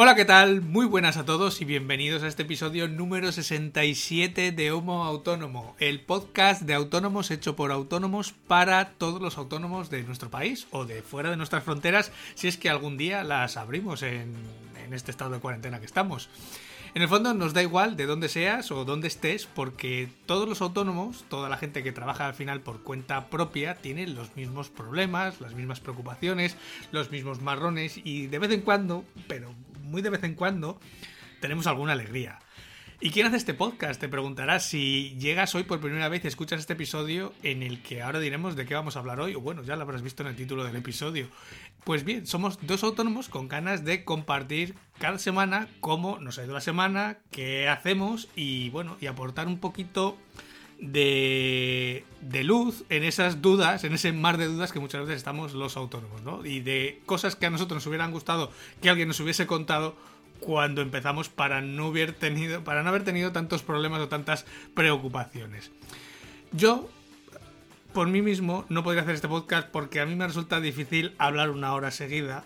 Hola, ¿qué tal? Muy buenas a todos y bienvenidos a este episodio número 67 de Homo Autónomo, el podcast de autónomos hecho por autónomos para todos los autónomos de nuestro país o de fuera de nuestras fronteras, si es que algún día las abrimos en, en este estado de cuarentena que estamos. En el fondo nos da igual de dónde seas o dónde estés, porque todos los autónomos, toda la gente que trabaja al final por cuenta propia, tienen los mismos problemas, las mismas preocupaciones, los mismos marrones y de vez en cuando, pero muy de vez en cuando, tenemos alguna alegría. ¿Y quién hace este podcast? Te preguntarás si llegas hoy por primera vez y escuchas este episodio en el que ahora diremos de qué vamos a hablar hoy, o bueno, ya lo habrás visto en el título del episodio. Pues bien, somos dos autónomos con ganas de compartir cada semana cómo nos ha ido la semana, qué hacemos y bueno, y aportar un poquito de, de, luz en esas dudas, en ese mar de dudas que muchas veces estamos los autónomos, ¿no? Y de cosas que a nosotros nos hubieran gustado que alguien nos hubiese contado cuando empezamos para no haber tenido, para no haber tenido tantos problemas o tantas preocupaciones. Yo, por mí mismo, no podría hacer este podcast porque a mí me resulta difícil hablar una hora seguida,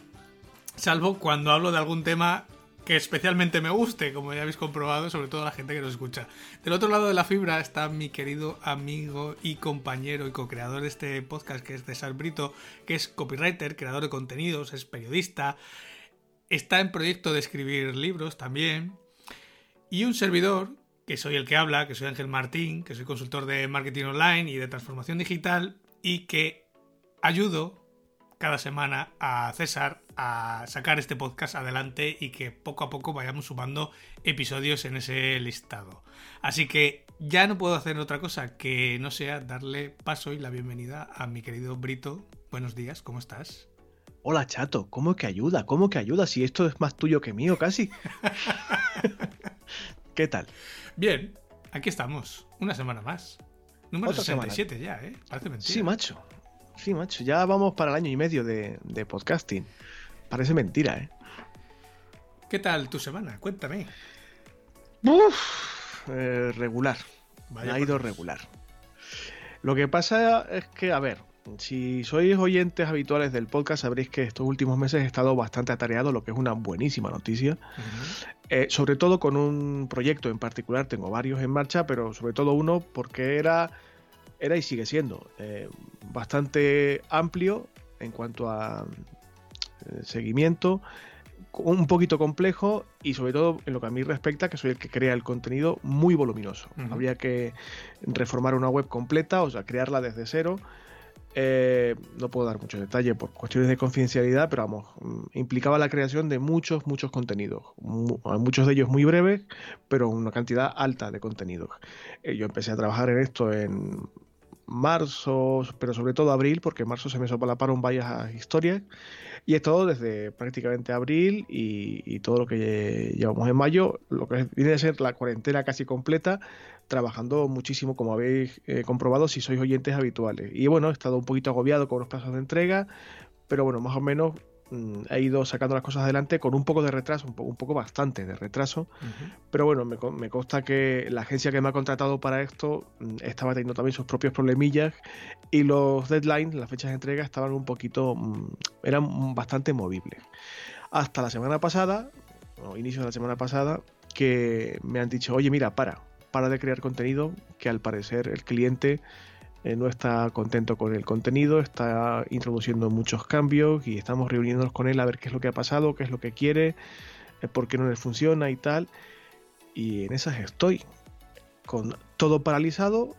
salvo cuando hablo de algún tema que especialmente me guste, como ya habéis comprobado, sobre todo la gente que nos escucha. Del otro lado de la fibra está mi querido amigo y compañero y co-creador de este podcast, que es César Brito, que es copywriter, creador de contenidos, es periodista, está en proyecto de escribir libros también, y un servidor, que soy el que habla, que soy Ángel Martín, que soy consultor de marketing online y de transformación digital, y que ayudo cada semana a César a sacar este podcast adelante y que poco a poco vayamos sumando episodios en ese listado. Así que ya no puedo hacer otra cosa que no sea darle paso y la bienvenida a mi querido Brito. Buenos días, ¿cómo estás? Hola chato, ¿cómo que ayuda? ¿Cómo que ayuda? Si esto es más tuyo que mío casi. ¿Qué tal? Bien, aquí estamos, una semana más. Número Otra 67 semana. ya, ¿eh? Parece mentira. Sí, macho. Sí, macho, ya vamos para el año y medio de, de podcasting. Parece mentira, ¿eh? ¿Qué tal tu semana? Cuéntame. Uf, eh, regular. Vaya ha ido regular. Lo que pasa es que, a ver, si sois oyentes habituales del podcast, sabréis que estos últimos meses he estado bastante atareado, lo que es una buenísima noticia. Uh -huh. eh, sobre todo con un proyecto en particular, tengo varios en marcha, pero sobre todo uno porque era era y sigue siendo eh, bastante amplio en cuanto a seguimiento, un poquito complejo y sobre todo en lo que a mí respecta, que soy el que crea el contenido muy voluminoso. Uh -huh. Habría que reformar una web completa, o sea, crearla desde cero. Eh, no puedo dar mucho detalle por cuestiones de confidencialidad, pero vamos, implicaba la creación de muchos, muchos contenidos, muchos de ellos muy breves, pero una cantidad alta de contenidos. Eh, yo empecé a trabajar en esto en marzo, pero sobre todo abril, porque en marzo se me solaparon varias historias. Y es todo desde prácticamente abril y, y, todo lo que llevamos en mayo, lo que viene a ser la cuarentena casi completa, trabajando muchísimo, como habéis eh, comprobado si sois oyentes habituales. Y bueno, he estado un poquito agobiado con los plazos de entrega, pero bueno, más o menos mmm, he ido sacando las cosas adelante con un poco de retraso, un, po un poco bastante de retraso. Uh -huh. Pero bueno, me, me, consta que la agencia que me ha contratado para esto mmm, estaba teniendo también sus propios problemillas y los deadlines, las fechas de entrega, estaban un poquito, mmm, eran bastante movibles. Hasta la semana pasada, o inicio de la semana pasada, que me han dicho, oye, mira, para, para de crear contenido, que al parecer el cliente eh, no está contento con el contenido, está introduciendo muchos cambios y estamos reuniéndonos con él a ver qué es lo que ha pasado, qué es lo que quiere, eh, por qué no le funciona y tal. Y en esas estoy, con todo paralizado,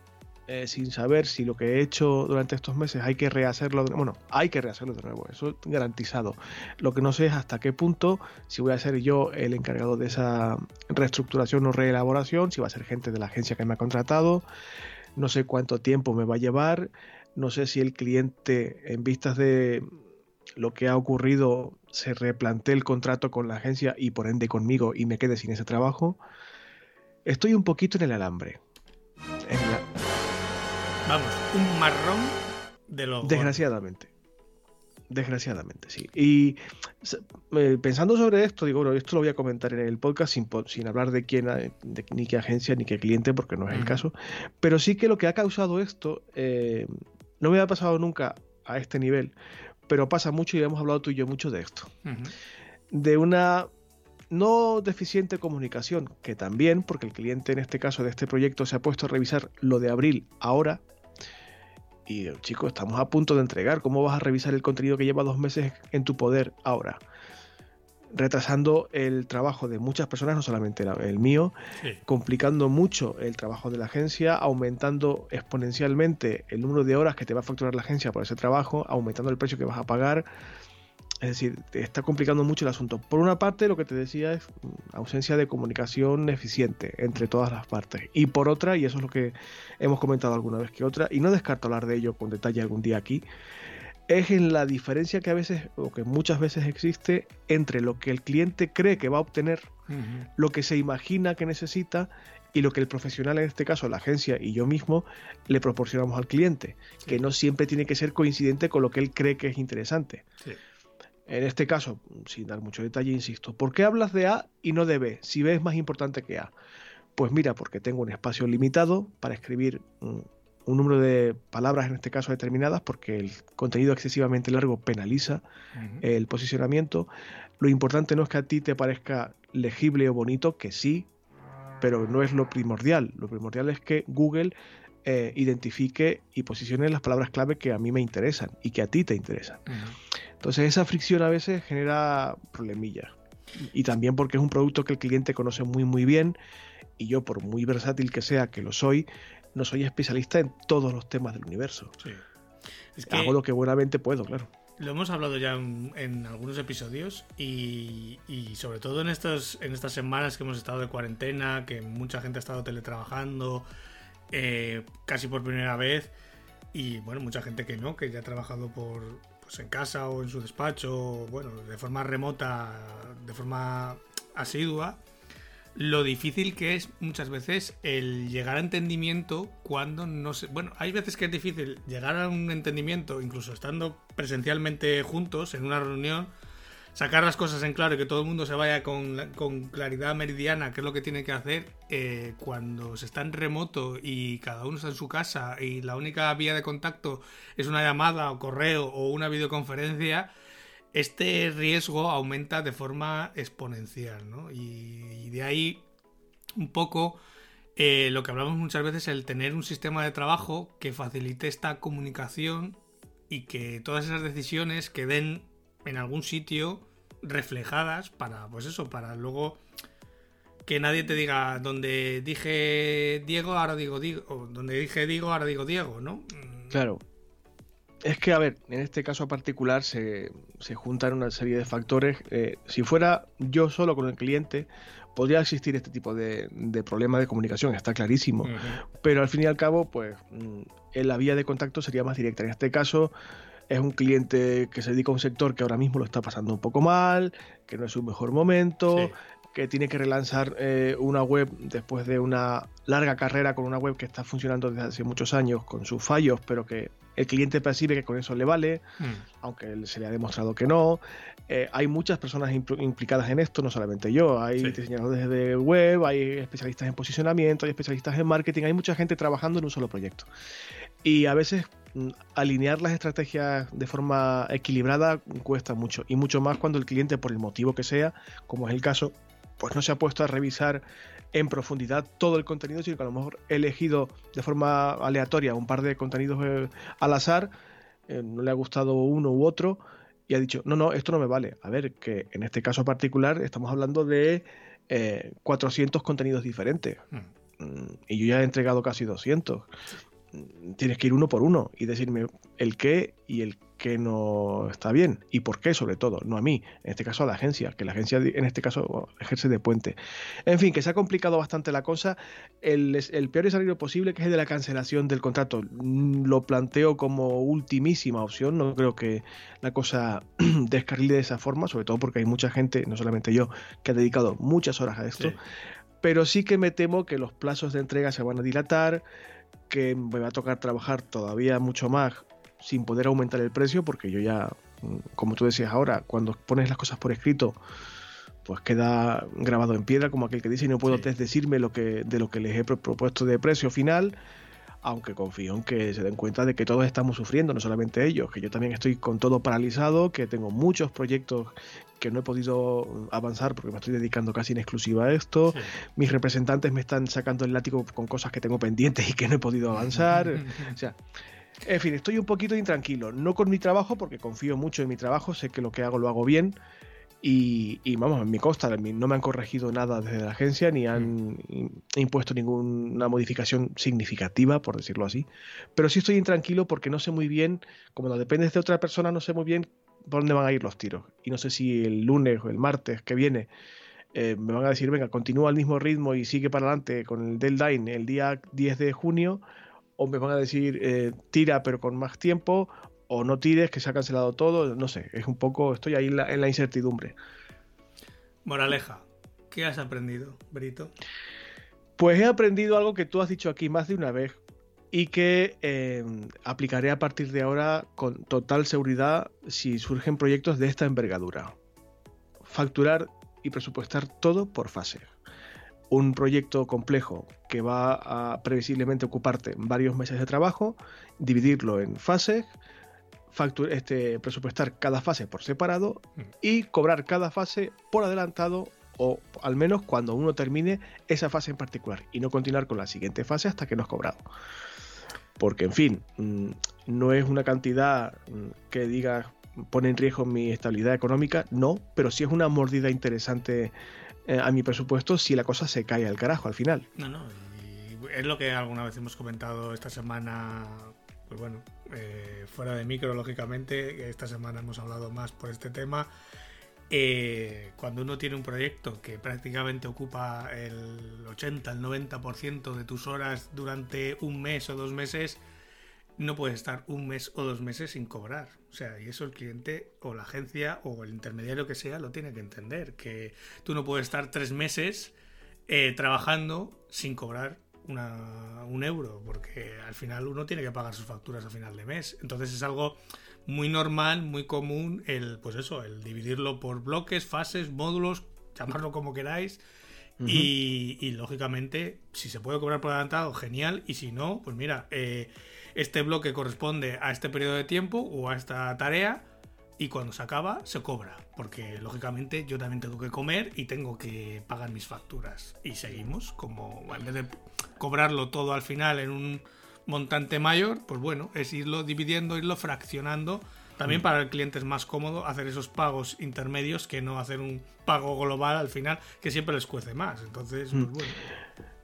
eh, sin saber si lo que he hecho durante estos meses hay que rehacerlo. De, bueno, hay que rehacerlo de nuevo, eso garantizado. Lo que no sé es hasta qué punto, si voy a ser yo el encargado de esa reestructuración o reelaboración, si va a ser gente de la agencia que me ha contratado, no sé cuánto tiempo me va a llevar, no sé si el cliente, en vistas de lo que ha ocurrido, se replantee el contrato con la agencia y por ende conmigo y me quede sin ese trabajo. Estoy un poquito en el alambre. En la Vamos, un marrón de lo. Desgraciadamente. Desgraciadamente, sí. Y eh, pensando sobre esto, digo, bueno, esto lo voy a comentar en el podcast sin, sin hablar de quién, de, ni qué agencia ni qué cliente, porque no es el caso. Pero sí que lo que ha causado esto, eh, no me ha pasado nunca a este nivel, pero pasa mucho y hemos hablado tú y yo mucho de esto. De una no deficiente comunicación, que también, porque el cliente en este caso de este proyecto se ha puesto a revisar lo de abril ahora, y chicos, estamos a punto de entregar. ¿Cómo vas a revisar el contenido que lleva dos meses en tu poder ahora? Retrasando el trabajo de muchas personas, no solamente el mío, complicando mucho el trabajo de la agencia, aumentando exponencialmente el número de horas que te va a facturar la agencia por ese trabajo, aumentando el precio que vas a pagar. Es decir, te está complicando mucho el asunto. Por una parte, lo que te decía es mm, ausencia de comunicación eficiente entre todas las partes. Y por otra, y eso es lo que hemos comentado alguna vez que otra, y no descarto hablar de ello con detalle algún día aquí, es en la diferencia que a veces, o que muchas veces existe, entre lo que el cliente cree que va a obtener, lo que se imagina que necesita y lo que el profesional, en este caso la agencia y yo mismo, le proporcionamos al cliente, que no siempre tiene que ser coincidente con lo que él cree que es interesante. Sí. En este caso, sin dar mucho detalle, insisto, ¿por qué hablas de A y no de B? Si B es más importante que A. Pues mira, porque tengo un espacio limitado para escribir un, número de palabras, en este caso determinadas, porque el contenido excesivamente largo penaliza el posicionamiento. Lo importante no es que a ti te parezca legible o bonito, que sí, pero no es lo primordial. Lo primordial es que Google eh, identifique y posicione las palabras clave que a mí me interesan y que a ti te interesan. Entonces esa fricción a veces genera problemillas. Y también porque es un producto que el cliente conoce muy muy bien y yo por muy versátil que sea que lo soy, no soy especialista en todos los temas del universo. Hago lo que buenamente puedo, claro. Lo hemos hablado ya en, algunos episodios y, sobre todo en, estos, en estas semanas que hemos estado de cuarentena, que mucha gente ha estado teletrabajando eh, casi por primera vez y bueno, mucha gente que no, que ya ha trabajado por, pues en casa o en su despacho, bueno, de forma remota, de forma asidua, lo difícil que es muchas veces el llegar a entendimiento cuando no se... Bueno, hay veces que es difícil llegar a un entendimiento, incluso estando presencialmente juntos en una reunión, sacar las cosas en claro y que todo el mundo se vaya con, claridad meridiana, qué es lo que tiene que hacer, eh, cuando se está en remoto y cada uno está en su casa y la única vía de contacto es una llamada o correo o una videoconferencia, este riesgo aumenta de forma exponencial, ¿no? Y, de ahí un poco eh, lo que hablamos muchas veces, el tener un sistema de trabajo que facilite esta comunicación y que todas esas decisiones queden en algún sitio reflejadas para, pues eso, para luego que nadie te diga donde dije Diego, ahora digo Diego, o donde dije Diego, ahora digo Diego, ¿no? Mm. Claro. Es que, a ver, en este caso particular se, se juntan una serie de factores. Eh, si fuera yo solo con el cliente, podría existir este tipo de, de problema de comunicación, está clarísimo. Pero al fin y al cabo, pues mm, en la vía de contacto sería más directa. En este caso, es un cliente que se dedica a un sector que ahora mismo lo está pasando un poco mal, que no es su mejor momento, que tiene que relanzar eh, una web después de una larga carrera con una web que está funcionando desde hace muchos años con sus fallos, pero que el cliente percibe que con eso le vale, mm. aunque se le ha demostrado que no. Eh, hay muchas personas implicadas en esto, no solamente yo, hay diseñadores de web, hay especialistas en posicionamiento, hay especialistas en marketing, hay mucha gente trabajando en un solo proyecto. Y a veces alinear las estrategias de forma equilibrada cuesta mucho, y mucho más cuando el cliente, por el motivo que sea, como es el caso, pues no se ha puesto a revisar en profundidad todo el contenido, sino que a lo mejor he elegido de forma aleatoria un par de contenidos eh, al azar, eh, no le ha gustado uno u otro, y ha dicho, no, no, esto no me vale. A ver, que en este caso particular estamos hablando de 400 eh, contenidos diferentes. Mm. Mm, y yo ya he entregado casi 200 tienes que ir uno por uno y decirme el qué y el qué no está bien y por qué sobre todo, no a mí, en este caso a la agencia, que la agencia en este caso ejerce de puente. En fin, que se ha complicado bastante la cosa. El, el peor escenario posible, que es el de la cancelación del contrato, mm, lo planteo como ultimísima opción. No creo que la cosa descarrile de esa forma, sobre todo porque hay mucha gente, no solamente yo, que ha dedicado muchas horas a esto. Pero sí que me temo que los plazos de entrega se van a dilatar, que me va a tocar trabajar todavía mucho más sin poder aumentar el precio, porque yo ya, mm, como tú decías ahora, cuando pones las cosas por escrito, pues queda grabado en piedra, como aquel que dice, y no puedo decirme lo que, de lo que les he propuesto de precio final aunque confío en que se den cuenta de que todos estamos sufriendo, no solamente ellos, que yo también estoy con todo paralizado, que tengo muchos proyectos que no he podido avanzar porque me estoy dedicando casi en exclusiva a esto, mis representantes me están sacando el látigo con cosas que tengo pendientes y que no he podido avanzar, o sea, en fin, estoy un poquito intranquilo, no con mi trabajo porque confío mucho en mi trabajo, sé que lo que hago lo hago bien, y, vamos, en mi costa no me han corregido nada desde la agencia ni han mm. impuesto ninguna modificación significativa, por decirlo así. Pero sí estoy intranquilo porque no sé muy bien, como no dependes de otra persona, no sé muy bien por dónde van a ir los tiros. Y no sé si el lunes o el martes que viene eh, me van a decir, venga, continúa al mismo ritmo y sigue para adelante con el deadline el día 10 de junio, o me van a decir, eh, tira pero con más tiempo, o no tires, que se ha cancelado todo, no sé, es un poco, estoy ahí en la, incertidumbre. Moraleja, ¿qué has aprendido, Brito? Pues he aprendido algo que tú has dicho aquí más de una vez y que em, aplicaré a partir de ahora con total seguridad si surgen proyectos de esta envergadura. Facturar y presupuestar todo por fase. Un proyecto complejo que va a previsiblemente ocuparte varios meses de trabajo, dividirlo en fases, este, presupuestar cada fase por separado mm. y cobrar cada fase por adelantado o al menos cuando uno termine esa fase en particular y no continuar con la siguiente fase hasta que no has cobrado. Porque, en fin, mm, no es una cantidad mm, que diga pone en riesgo mi estabilidad económica, no, pero sí es una mordida interesante eh, a mi presupuesto si la cosa se cae al carajo al final. No, no, es lo que alguna vez hemos comentado esta semana pues bueno, eh, fuera de micro, lógicamente, esta semana hemos hablado más por este tema. Eh, cuando uno tiene un proyecto que prácticamente ocupa el 80, el 90% de tus horas durante un mes o dos meses, no puedes estar un mes o dos meses sin cobrar. O sea, y eso el cliente o la agencia o el intermediario que sea lo tiene que entender, que tú no puedes estar tres meses eh, trabajando sin cobrar un euro, porque al final uno tiene que pagar sus facturas a final de mes. Entonces es algo muy normal, muy común, el, pues eso, el dividirlo por bloques, fases, módulos, llamarlo como queráis. y, lógicamente, si se puede cobrar por adelantado, genial. Y si no, pues mira, eh, este bloque corresponde a este periodo de tiempo o a esta tarea y cuando se acaba se cobra, porque lógicamente yo también tengo que comer y tengo que pagar mis facturas. Y seguimos como, en vez de cobrarlo todo al final en un montante mayor, pues bueno, es irlo dividiendo, irlo fraccionando. También mm. para el cliente es más cómodo hacer esos pagos intermedios que no hacer un pago global al final, que siempre les cuece más. Entonces, pues mm. bueno.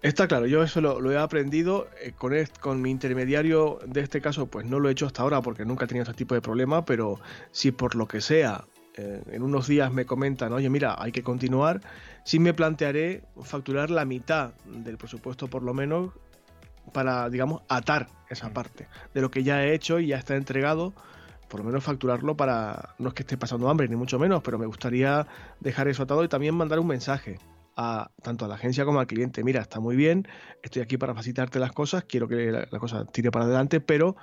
Está claro, yo eso lo, he aprendido eh, con, con mi intermediario de este caso, pues no lo he hecho hasta ahora porque nunca he tenido ese tipo de problema, pero si por lo que sea eh, en unos días me comentan, oye, mira, hay que continuar, sí me plantearé facturar la mitad del presupuesto por lo menos para, digamos, atar esa mm. parte de lo que ya he hecho y ya está entregado por lo menos facturarlo para, no es que esté pasando hambre ni mucho menos, pero me gustaría dejar eso atado y también mandar un mensaje tanto a la agencia como al cliente, mira, está muy bien, estoy aquí para facilitarte las cosas, quiero que la, cosa tire para adelante, pero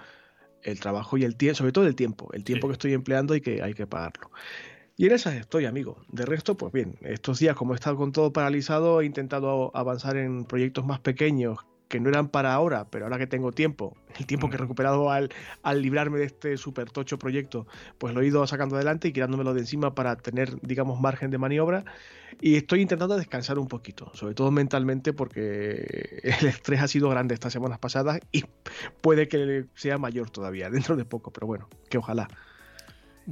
el trabajo y el tiempo, sobre todo el tiempo, el tiempo que estoy empleando y que hay que pagarlo. Y en esas estoy, amigo. De resto, pues bien, estos días como he estado con todo paralizado, he intentado avanzar en proyectos más pequeños que no eran para ahora, pero ahora que tengo tiempo, el tiempo que he recuperado al, al librarme de este super tocho proyecto, pues lo he ido sacando adelante y quitándomelo de encima para tener, digamos, margen de maniobra. Y estoy intentando descansar un poquito, sobre todo mentalmente, porque el estrés ha sido grande estas semanas pasadas y puede que sea mayor todavía, dentro de poco, pero bueno, que ojalá.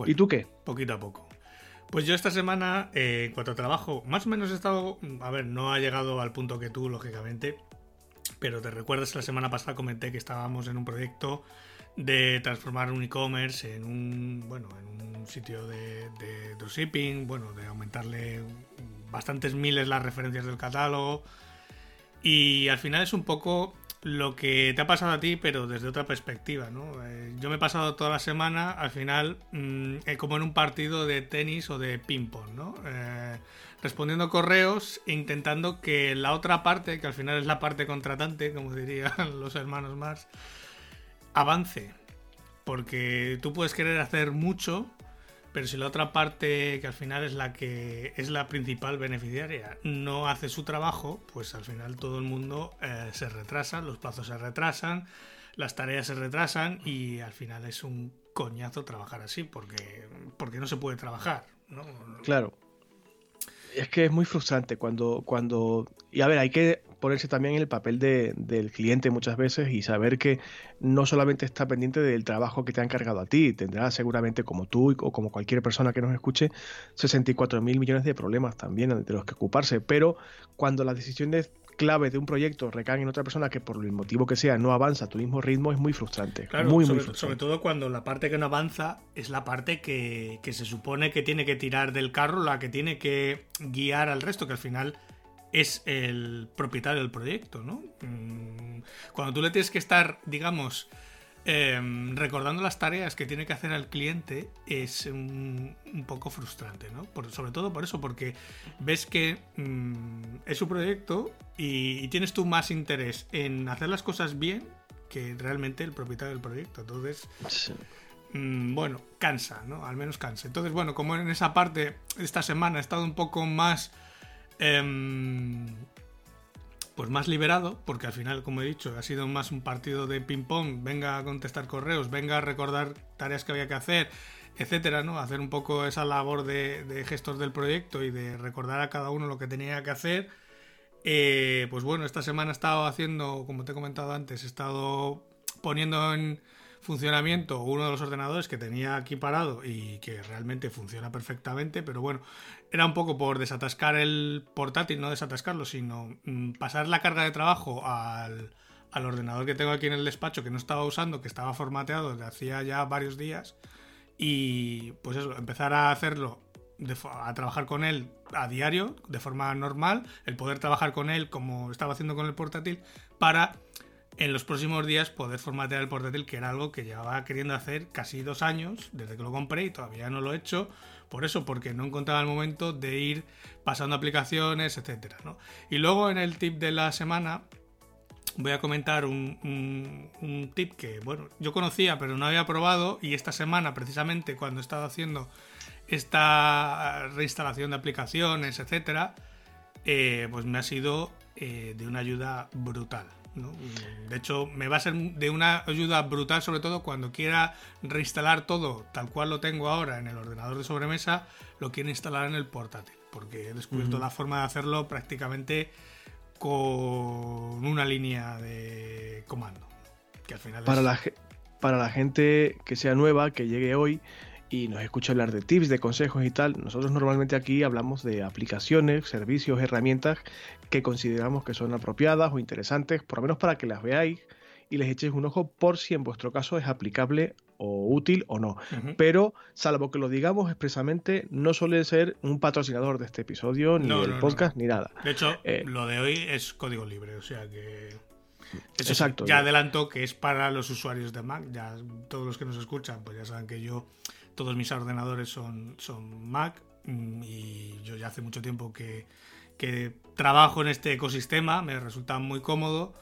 ¿Y tú qué? Poquito a poco. Pues yo esta semana, eh, en cuanto a trabajo, más o menos he estado, a ver, no ha llegado al punto que tú, lógicamente, pero te recuerdas la semana pasada comenté que estábamos en un proyecto de transformar un e-commerce en un bueno en un sitio de, de dropshipping, bueno, de aumentarle bastantes miles las referencias del catálogo. Y al final es un poco lo que te ha pasado a ti, pero desde otra perspectiva, ¿no? Eh, yo me he pasado toda la semana, al final, mm, eh, como en un partido de tenis o de ping-pong, ¿no? Eh, respondiendo correos e intentando que la otra parte, que al final es la parte contratante, como dirían los hermanos Mars, avance. porque tú puedes querer hacer mucho, pero si la otra parte, que al final es la que es la principal beneficiaria, no hace su trabajo, pues al final todo el mundo eh, se retrasa, los plazos se retrasan, las tareas se retrasan y al final es un coñazo trabajar así, porque, porque no se puede trabajar. ¿no? Claro. Es que es muy frustrante cuando, cuando... Y a ver, hay que ponerse también en el papel del cliente muchas veces y saber que no solamente está pendiente del trabajo que te han cargado a ti, tendrá seguramente como tú o como cualquier persona que nos escuche 64 mil millones de problemas también de los que ocuparse, pero cuando las decisiones clave de un proyecto recaen en otra persona que por el motivo que sea no avanza a tu mismo ritmo es muy frustrante. Claro, muy, sobre, muy frustrante. sobre todo cuando la parte que no avanza es la parte que, que se supone que tiene que tirar del carro, la que tiene que guiar al resto, que al final es el propietario del proyecto, ¿no? Mm, Cuando tú le tienes que estar, digamos, em, recordando las tareas que tiene que hacer al cliente, es un, un poco frustrante, ¿no? Por- sobre todo por eso, porque ves que mm, es su proyecto y, y tienes tú más interés en hacer las cosas bien que realmente el propietario del proyecto. Entonces, Sí. mm, bueno, cansa, ¿no? Al menos cansa. Entonces, bueno, como en esa parte, esta semana he estado un poco más. em, pues más liberado, porque al final, como he dicho, ha sido más un partido de ping-pong. Venga a contestar correos, venga a recordar tareas que había que hacer, etcétera, ¿no? Hacer un poco esa labor de, de gestor del proyecto y de recordar a cada uno lo que tenía que hacer. Eh, pues bueno, esta semana he estado haciendo, como te he comentado antes, he estado poniendo en funcionamiento uno de los ordenadores que tenía aquí parado y que realmente funciona perfectamente, pero bueno, era un poco por desatascar el portátil, no desatascarlo, sino mm, pasar la carga de trabajo al, al ordenador que tengo aquí en el despacho que no estaba usando, que estaba formateado desde hacía ya varios días y pues eso, empezar a hacerlo, a trabajar con él a diario, de forma normal, el poder trabajar con él como estaba haciendo con el portátil, para en los próximos días poder formatear el portátil, que era algo que llevaba queriendo hacer casi dos años, desde que lo compré y todavía no lo he hecho, por eso, porque no encontraba el momento de ir pasando aplicaciones, etcétera, ¿no? Y luego en el tip de la semana voy a comentar un, tip que, bueno, yo conocía pero no había probado y esta semana, precisamente cuando he estado haciendo esta reinstalación de aplicaciones, etcétera, eh, pues me ha sido eh, de una ayuda brutal. ¿No? De hecho, me va a ser de una ayuda brutal, sobre todo cuando quiera reinstalar todo tal cual lo tengo ahora en el ordenador de sobremesa, lo quiero instalar en el portátil, porque he descubierto la forma de hacerlo prácticamente con una línea de comando. Que al final Para es- la, para la gente que sea nueva, que llegue hoy y nos escuche hablar de tips, de consejos y tal, nosotros normalmente aquí hablamos de aplicaciones, servicios, herramientas que consideramos que son apropiadas o interesantes, por lo menos para que las veáis y les echéis un ojo por si en vuestro caso es aplicable o útil o no. Pero, salvo que lo digamos expresamente, no suele ser un patrocinador de este episodio, ni No, del no, no. podcast, ni nada. De hecho, Eh, lo de hoy es código libre, o sea que. Eso sí, Exacto. ya adelanto que es para los usuarios de Mac. Ya todos los que nos escuchan, pues ya saben que yo, todos mis ordenadores son, son Mac mm, y yo ya hace mucho tiempo que, que trabajo en este ecosistema, me resulta muy cómodo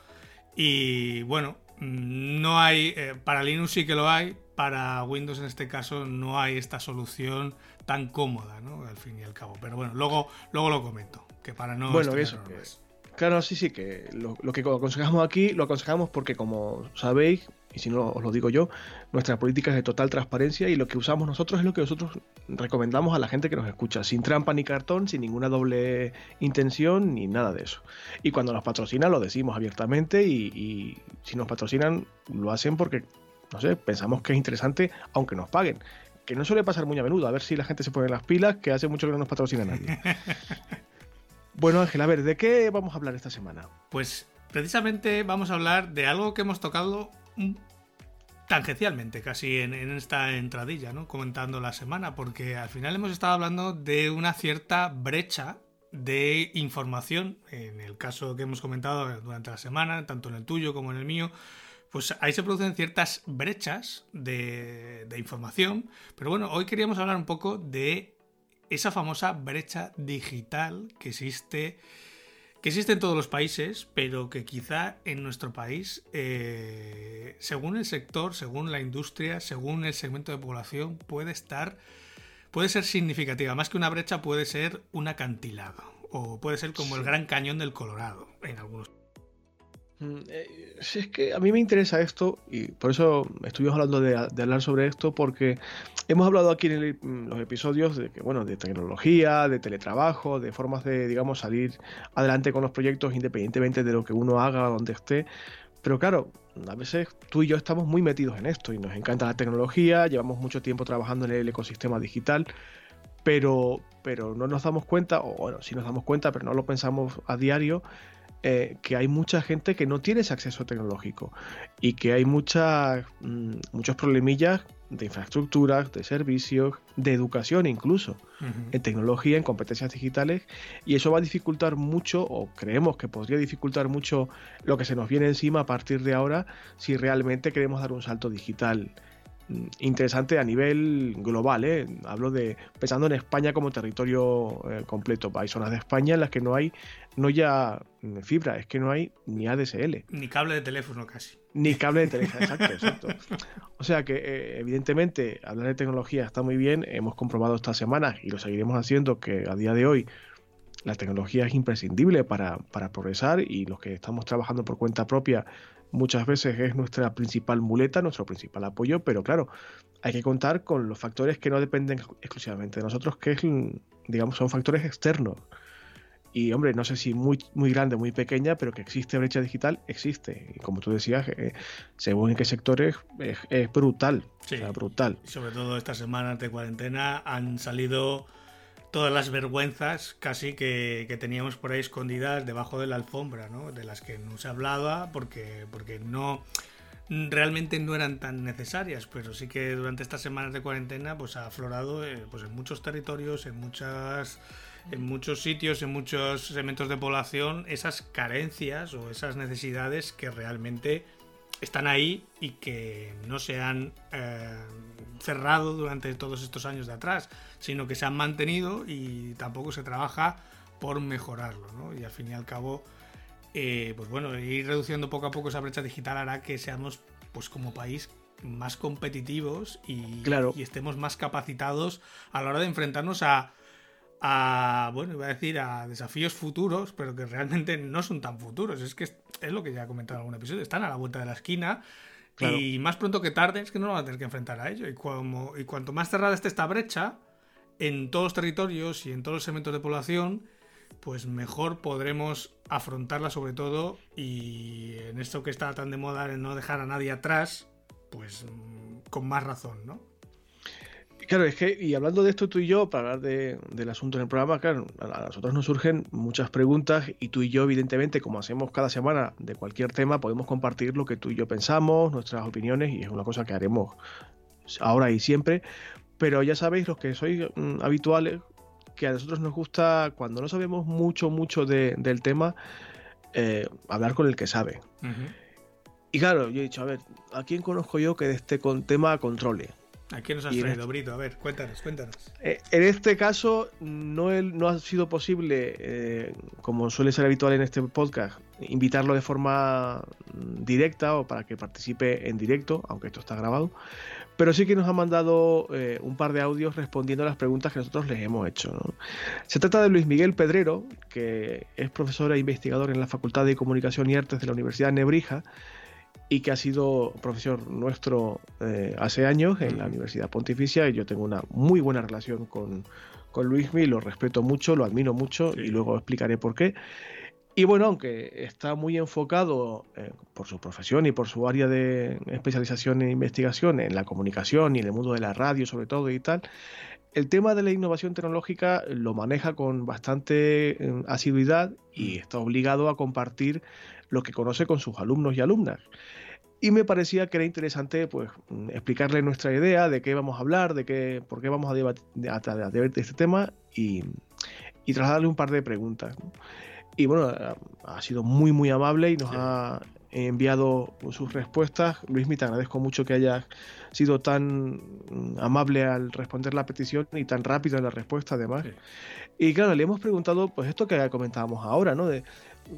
y bueno, mm, no hay, eh, para Linux sí que lo hay, para Windows en este caso no hay esta solución tan cómoda, ¿no? Al fin y al cabo. Pero bueno, luego, luego lo comento, que para no... Bueno, eso, que-. Claro, sí, sí, que lo, lo que aconsejamos aquí lo aconsejamos porque, como sabéis, y si no os lo digo yo, nuestra política es de total transparencia y lo que usamos nosotros es lo que nosotros recomendamos a la gente que nos escucha, sin trampa ni cartón, sin ninguna doble intención ni nada de eso. Y cuando nos patrocinan lo decimos abiertamente y, y si nos patrocinan lo hacen porque, no sé, pensamos que es interesante aunque nos paguen. Que no suele pasar muy a menudo, a ver si la gente se pone las pilas, que hace mucho que no nos patrocina nadie. Bueno, Ángel, a ver, ¿de qué vamos a hablar esta semana? Pues precisamente vamos a hablar de algo que hemos tocado tangencialmente casi en, esta entradilla, ¿no? Comentando la semana, porque al final hemos estado hablando de una cierta brecha de información, en el caso que hemos comentado durante la semana, tanto en el tuyo como en el mío, pues ahí se producen ciertas brechas de información, pero bueno, hoy queríamos hablar un poco de esa famosa brecha digital que existe que existe en todos los países, pero que quizá en nuestro país, eh, según el sector, según la industria, según el segmento de población, puede estar, puede ser significativa. Más que una brecha, puede ser un acantilado. O puede ser como el Gran Cañón del Colorado en algunos Mm, eh, es que a mí me interesa esto y por eso estuvimos hablando de, hablar sobre esto porque hemos hablado aquí en mm, los episodios de que bueno de tecnología, de teletrabajo, de formas de digamos salir adelante con los proyectos independientemente de lo que uno haga donde esté. Pero claro, a veces tú y yo estamos muy metidos en esto y nos encanta la tecnología, llevamos mucho tiempo trabajando en el ecosistema digital, pero, pero no nos damos cuenta, o bueno, sí nos damos cuenta, pero no lo pensamos a diario, eh, que hay mucha gente que no tiene ese acceso tecnológico y que hay muchas, mm, muchos problemillas de infraestructuras, de servicios, de educación incluso, en tecnología, en competencias digitales, y eso va a dificultar mucho, o creemos que podría dificultar mucho lo que se nos viene encima a partir de ahora, si realmente queremos dar un salto digital interesante a nivel global. ¿eh? Hablo de pensando en España como territorio eh, completo. Hay zonas de España en las que no hay, no ya fibra, es que no hay ni ADSL. Ni cable de teléfono casi. Ni cable de teléfono, exacto, exacto. O sea que eh, evidentemente hablar de tecnología está muy bien. Hemos comprobado esta semana y lo seguiremos haciendo que a día de hoy la tecnología es imprescindible para, para progresar y los que estamos trabajando por cuenta propia muchas veces es nuestra principal muleta, nuestro principal apoyo, pero claro, hay que contar con los factores que no dependen exclusivamente de nosotros, que es, digamos, son factores externos. Y hombre, no sé si muy, muy grande, muy pequeña, pero que existe brecha digital, existe. Y como tú decías, eh, según en qué sectores, es, brutal. Sí. brutal. Y sobre todo estas semanas de cuarentena han salido todas las vergüenzas casi que, teníamos por ahí escondidas debajo de la alfombra, ¿no? De las que no se hablaba porque, porque no realmente no eran tan necesarias, pero sí que durante estas semanas de cuarentena pues ha aflorado eh, pues en muchos territorios, en muchas en muchos sitios, en muchos segmentos de población esas carencias o esas necesidades que realmente están ahí y que no se han eh, cerrado durante todos estos años de atrás, sino que se han mantenido y tampoco se trabaja por mejorarlo. ¿no? Y al fin y al cabo, eh, pues bueno, ir reduciendo poco a poco esa brecha digital hará que seamos, pues como país, más competitivos y, y estemos más capacitados a la hora de enfrentarnos a a, bueno, iba a decir a desafíos futuros, pero que realmente no son tan futuros. Es que es, lo que ya he comentado en algún episodio, están a la vuelta de la esquina. Y más pronto que tarde es que no nos vamos a tener que enfrentar a ello. Y, como, y cuanto más cerrada esté esta brecha, en todos los territorios y en todos los segmentos de población, pues mejor podremos afrontarla sobre todo y en esto que está tan de moda en no dejar a nadie atrás, pues mm, con más razón, ¿no? Claro, es que, y hablando de esto tú y yo, para hablar del asunto en el programa, claro, a nosotros nos surgen muchas preguntas y tú y yo, evidentemente, como hacemos cada semana de cualquier tema, podemos compartir lo que tú y yo pensamos, nuestras opiniones, y es una cosa que haremos ahora y siempre. Pero ya sabéis, los que sois mm, habituales, que a nosotros nos gusta, cuando no sabemos mucho, mucho del tema, eh, hablar con el que sabe. Y claro, yo he dicho, a ver, ¿a quién conozco yo que de este con tema controle? ¿A quién nos has traído, este Brito? A ver, cuéntanos, cuéntanos. Eh, en este caso, no, no ha sido posible, eh, como suele ser habitual en este podcast, invitarlo de forma mm, directa o para que participe en directo, aunque esto está grabado. Pero sí que nos ha mandado eh, un par de audios respondiendo a las preguntas que nosotros les hemos hecho. Se trata de Luis Miguel Pedrero, que es profesor e investigador en la Facultad de Comunicación y Artes de la Universidad de Nebrija y que ha sido profesor nuestro eh, hace años en la Universidad Pontificia y yo tengo una muy buena relación con, con Luismi, lo respeto mucho, lo admiro mucho y luego explicaré por qué. Y bueno, aunque está muy enfocado eh, por su profesión y por su área de especialización en investigación en la comunicación y en el mundo de la radio sobre todo y tal, el tema de la innovación tecnológica lo maneja con bastante eh, asiduidad y está obligado a compartir lo que conoce con sus alumnos y alumnas y me parecía que era interesante pues explicarle nuestra idea de qué vamos a hablar, de qué, por qué vamos a debatir, de este tema y, y, trasladarle un par de preguntas. Y bueno, ha sido muy muy amable y nos ha enviado sus respuestas. Luis, te agradezco mucho que hayas sido tan amable al responder la petición y tan rápido en la respuesta además. Y claro, le hemos preguntado pues esto que comentábamos ahora, ¿no? De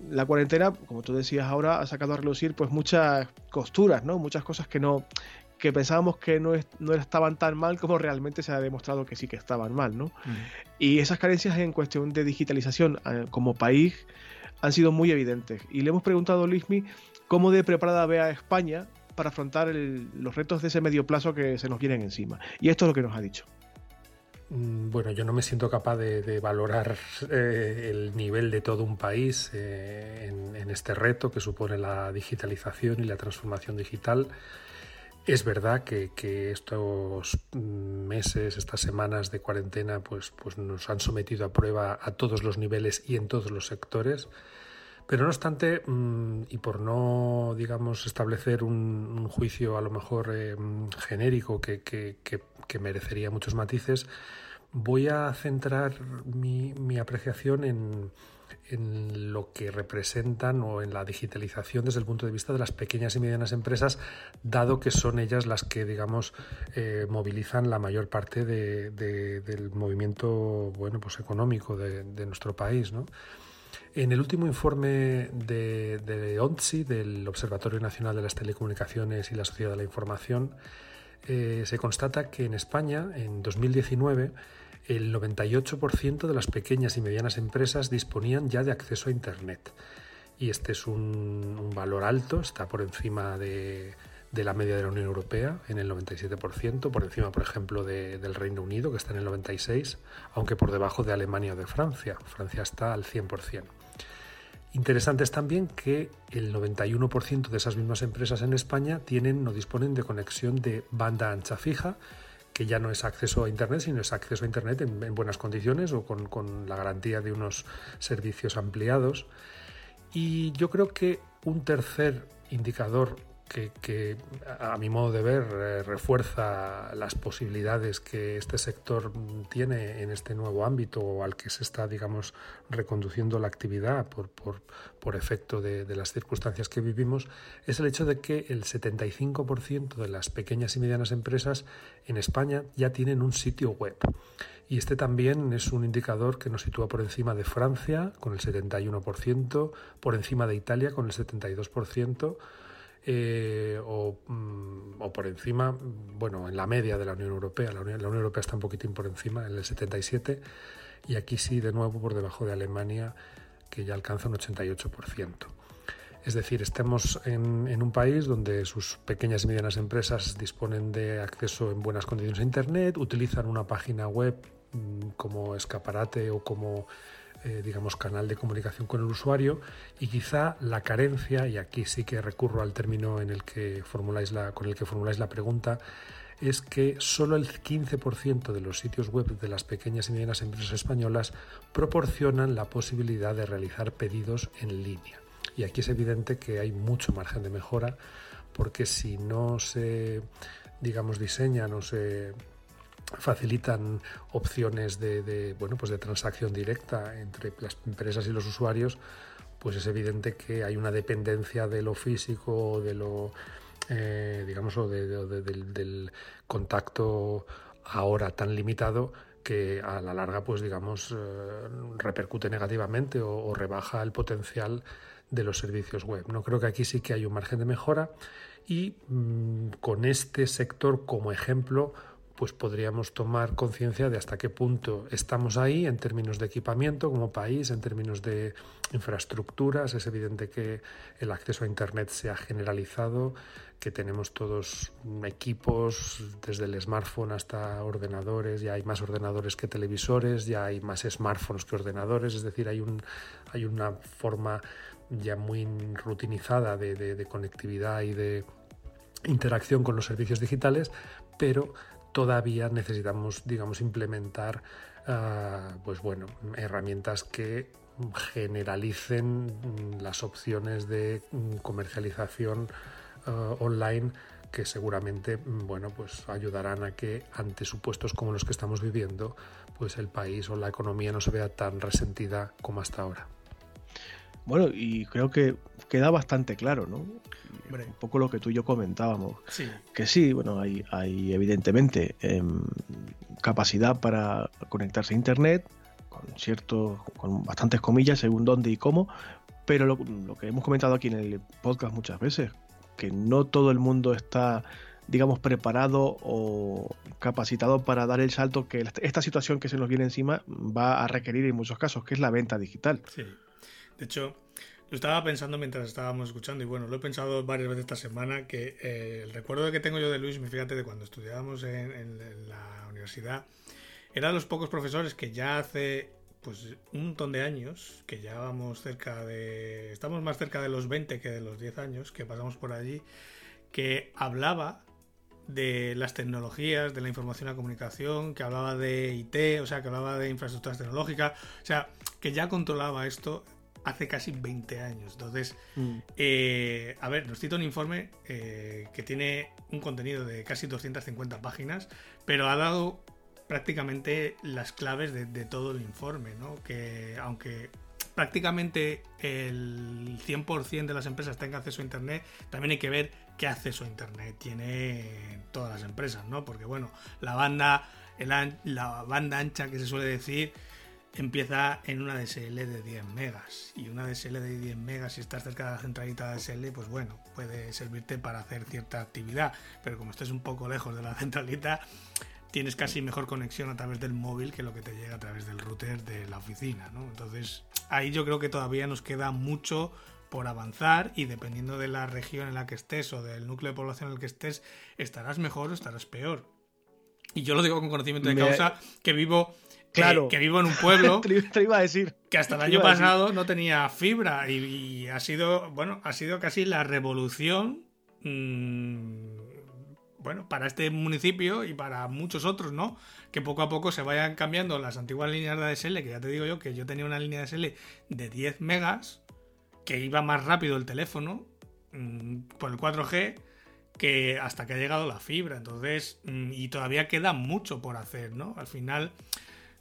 la cuarentena, como tú decías ahora, ha sacado a relucir pues muchas costuras, ¿no? Muchas cosas que no que pensábamos que no, no estaban tan mal como realmente se ha demostrado que sí que estaban mal, ¿no? Y esas carencias en cuestión de digitalización eh, como país han sido muy evidentes. Y le hemos preguntado a Luismi cómo de preparada ve a España para afrontar los retos de ese medio plazo que se nos vienen encima. Y esto es lo que nos ha dicho. Mm, bueno, yo no me siento capaz de, valorar eh, el nivel de todo un país eh, en, este reto que supone la digitalización y la transformación digital. Es verdad que, estos meses, estas semanas de cuarentena, pues, pues nos han sometido a prueba a todos los niveles y en todos los sectores. Pero no obstante, mm, y por no, digamos, establecer un, juicio a lo mejor eh, genérico que, merecería muchos matices, voy a centrar mi apreciación en, en lo que representan o en la digitalización desde el punto de vista de las pequeñas y medianas empresas, dado que son ellas las que, digamos, eh, movilizan la mayor parte del movimiento bueno, pues económico de, nuestro país. En el último informe de, de del Observatorio Nacional de las Telecomunicaciones y la Sociedad de la Información, eh, se constata que en España, en 2019, el 98% de las pequeñas y medianas empresas disponían ya de acceso a Internet. Y este es un, valor alto, está por encima de, la media de la Unión Europea, en el 97%, por encima, por ejemplo, del Reino Unido, que está en el 96%, aunque por debajo de Alemania o de Francia. Francia está al 100%. Interesante es también que el 91% de esas mismas empresas en España tienen o disponen de conexión de banda ancha fija, que ya no es acceso a Internet, sino es acceso a Internet en, buenas condiciones o con, la garantía de unos servicios ampliados. Y yo creo que un tercer indicador que, a mi modo de ver eh, refuerza las posibilidades que este sector tiene en este nuevo ámbito al que se está, digamos, reconduciendo la actividad por, por, efecto de, las circunstancias que vivimos, es el hecho de que el 75% de las pequeñas y medianas empresas en España ya tienen un sitio web. Y este también es un indicador que nos sitúa por encima de Francia, con el 71%, por encima de Italia, con el 72%, eh, mm, o, por encima, bueno, en la media de la Unión Europea. La Unión, Europea está un poquitín por encima, en el 77, y aquí sí, de nuevo, por debajo de Alemania, que ya alcanza un 88%. Es decir, estamos en, un país donde sus pequeñas y medianas empresas disponen de acceso en buenas condiciones a Internet, utilizan una página web mm, como escaparate o como eh, digamos, canal de comunicación con el usuario y quizá la carencia, y aquí sí que recurro al término en el que formuláis la, con el que formuláis la pregunta, es que solo el 15% de los sitios web de las pequeñas y medianas empresas españolas proporcionan la posibilidad de realizar pedidos en línea. Y aquí es evidente que hay mucho margen de mejora porque si no se, digamos, diseñan o se facilitan opciones de, bueno, pues de transacción directa entre las empresas y los usuarios, pues es evidente que hay una dependencia de lo físico, de lo, eh, digamos, o del, contacto ahora tan limitado que a la larga, pues digamos, eh, repercute negativamente o, rebaja el potencial de los servicios web. No creo que aquí sí que hay un margen de mejora y mm, con este sector como ejemplo pues podríamos tomar conciencia de hasta qué punto estamos ahí en términos de equipamiento como país, en términos de infraestructuras. Es evidente que el acceso a Internet se ha generalizado, que tenemos todos equipos, desde el smartphone hasta ordenadores, ya hay más ordenadores que televisores, ya hay más smartphones que ordenadores, es decir, hay, un, hay una forma ya muy rutinizada de conectividad y de interacción con los servicios digitales, pero todavía necesitamos, digamos, implementar ah, pues bueno, herramientas que generalicen las opciones de comercialización ah, online que seguramente bueno pues ayudarán a que ante supuestos como los que estamos viviendo pues el país o la economía no se vea tan resentida como hasta ahora. Bueno, y creo que queda bastante claro, ¿no? Un poco lo que tú y yo comentábamos. Que sí, bueno, hay, hay evidentemente em, capacidad para conectarse a Internet, con cierto, con bastantes comillas, según dónde y cómo, Pero lo, que hemos comentado aquí en el podcast muchas veces, que no todo el mundo está digamos, preparado o capacitado para dar el salto que esta situación que se nos viene encima va a requerir en muchos casos, que es la venta digital. Sí. De hecho, lo estaba pensando mientras estábamos escuchando y bueno, lo he pensado varias veces esta semana que eh, el recuerdo que tengo yo de Luis, fíjate, de cuando estudiábamos en, la universidad, era de los pocos profesores que ya hace pues un montón de años, que ya vamos cerca de... Estamos más cerca de los 20 que de los 10 años que pasamos por allí, que hablaba de las tecnologías, de la información y la comunicación, que hablaba de IT, o sea, que hablaba de infraestructuras tecnológicas, o sea, que ya controlaba esto hace casi 20 años. Entonces, mm. eh, a ver, nos cito un informe eh, que tiene un contenido de casi 250 páginas, pero ha dado prácticamente las claves de, todo el informe, ¿no? Que aunque prácticamente el 100% de las empresas tenga acceso a Internet, también hay que ver qué acceso a Internet tiene todas las empresas, ¿no? Porque bueno, la banda, la banda ancha que se suele decir empieza en una DSL de 10 megas. Y una DSL de 10 megas, si estás cerca de la centralita de DSL, pues bueno, puede servirte para hacer cierta actividad. Pero como estés un poco lejos de la centralita, tienes casi mejor conexión a través del móvil que lo que te llega a través del router de la oficina. ¿no? Entonces, ahí yo creo que todavía nos queda mucho por avanzar y dependiendo de la región en la que estés o del núcleo de población en el que estés, estarás mejor o estarás peor. Y yo lo digo con conocimiento de causa, que vivo Claro. Que, vivo en un pueblo. te iba a decir. Que hasta el año pasado no tenía fibra. Y, ha sido, bueno, ha sido casi la revolución. Mm, bueno, para este municipio y para muchos otros, ¿no? Que poco a poco se vayan cambiando las antiguas líneas de ADSL, que ya te digo yo que yo tenía una línea de ADSL de 10 megas, que iba más rápido el teléfono mm, por el 4G que hasta que ha llegado la fibra. Entonces, mm, y todavía queda mucho por hacer, ¿no? Al final,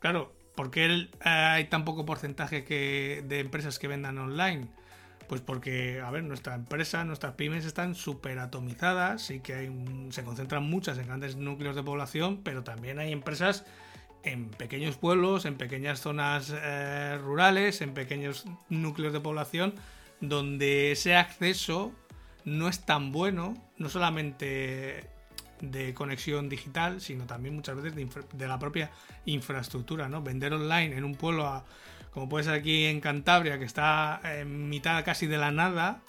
Claro, ¿por qué hay tan poco porcentaje de empresas que vendan online? Pues porque, a ver, nuestra empresa, nuestras pymes están súper atomizadas y que se concentran muchas en grandes núcleos de población, pero también hay empresas en pequeños pueblos, en pequeñas zonas eh, rurales, en pequeños núcleos de población, donde ese acceso no es tan bueno, no solamente de conexión digital, sino también muchas veces de, la propia infraestructura, ¿no? Vender online en un pueblo como puede ser aquí en Cantabria, que está en mitad casi de la nada,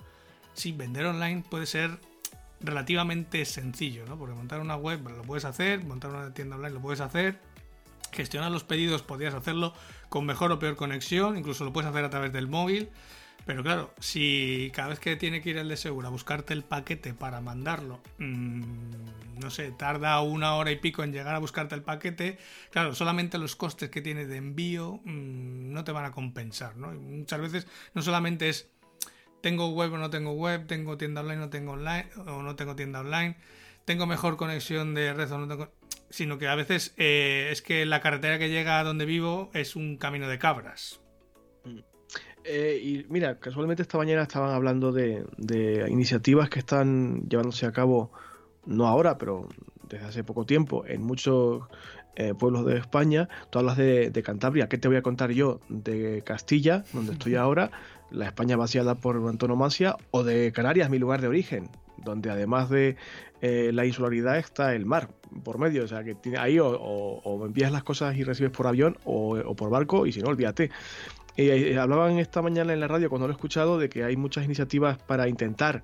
sí, vender online puede ser relativamente sencillo, ¿no? Porque montar una web lo puedes hacer, montar una tienda online lo puedes hacer, gestionar los pedidos podrías hacerlo con mejor o peor conexión, incluso lo puedes hacer a través del móvil. Pero claro, si cada vez que tiene que ir el de seguro a buscarte el paquete para mandarlo, mmm, no sé, tarda una hora y pico en llegar a buscarte el paquete, claro, solamente los costes que tiene de envío mmm, no te van a compensar, ¿no? muchas veces no solamente es tengo web o no tengo web, tengo tienda online o no tengo online, o no tengo tienda online, tengo mejor conexión de red o no tengo sino que a veces eh, es que la carretera que llega a donde vivo es un camino de cabras. Eh, y mira, casualmente esta mañana estaban hablando de, iniciativas que están llevándose a cabo, no ahora, pero desde hace poco tiempo, en muchos eh, pueblos de España. Tú hablas de, Cantabria, ¿qué te voy a contar yo? De Castilla, donde estoy ahora, la España vaciada por antonomasia, o de Canarias, mi lugar de origen, donde además de eh, la insularidad está el mar por medio. O sea, que tiene ahí o, envías las cosas y recibes por avión o, o por barco, y si no, olvídate. Eh, eh, hablaban esta mañana en la radio, cuando lo he escuchado, de que hay muchas iniciativas para intentar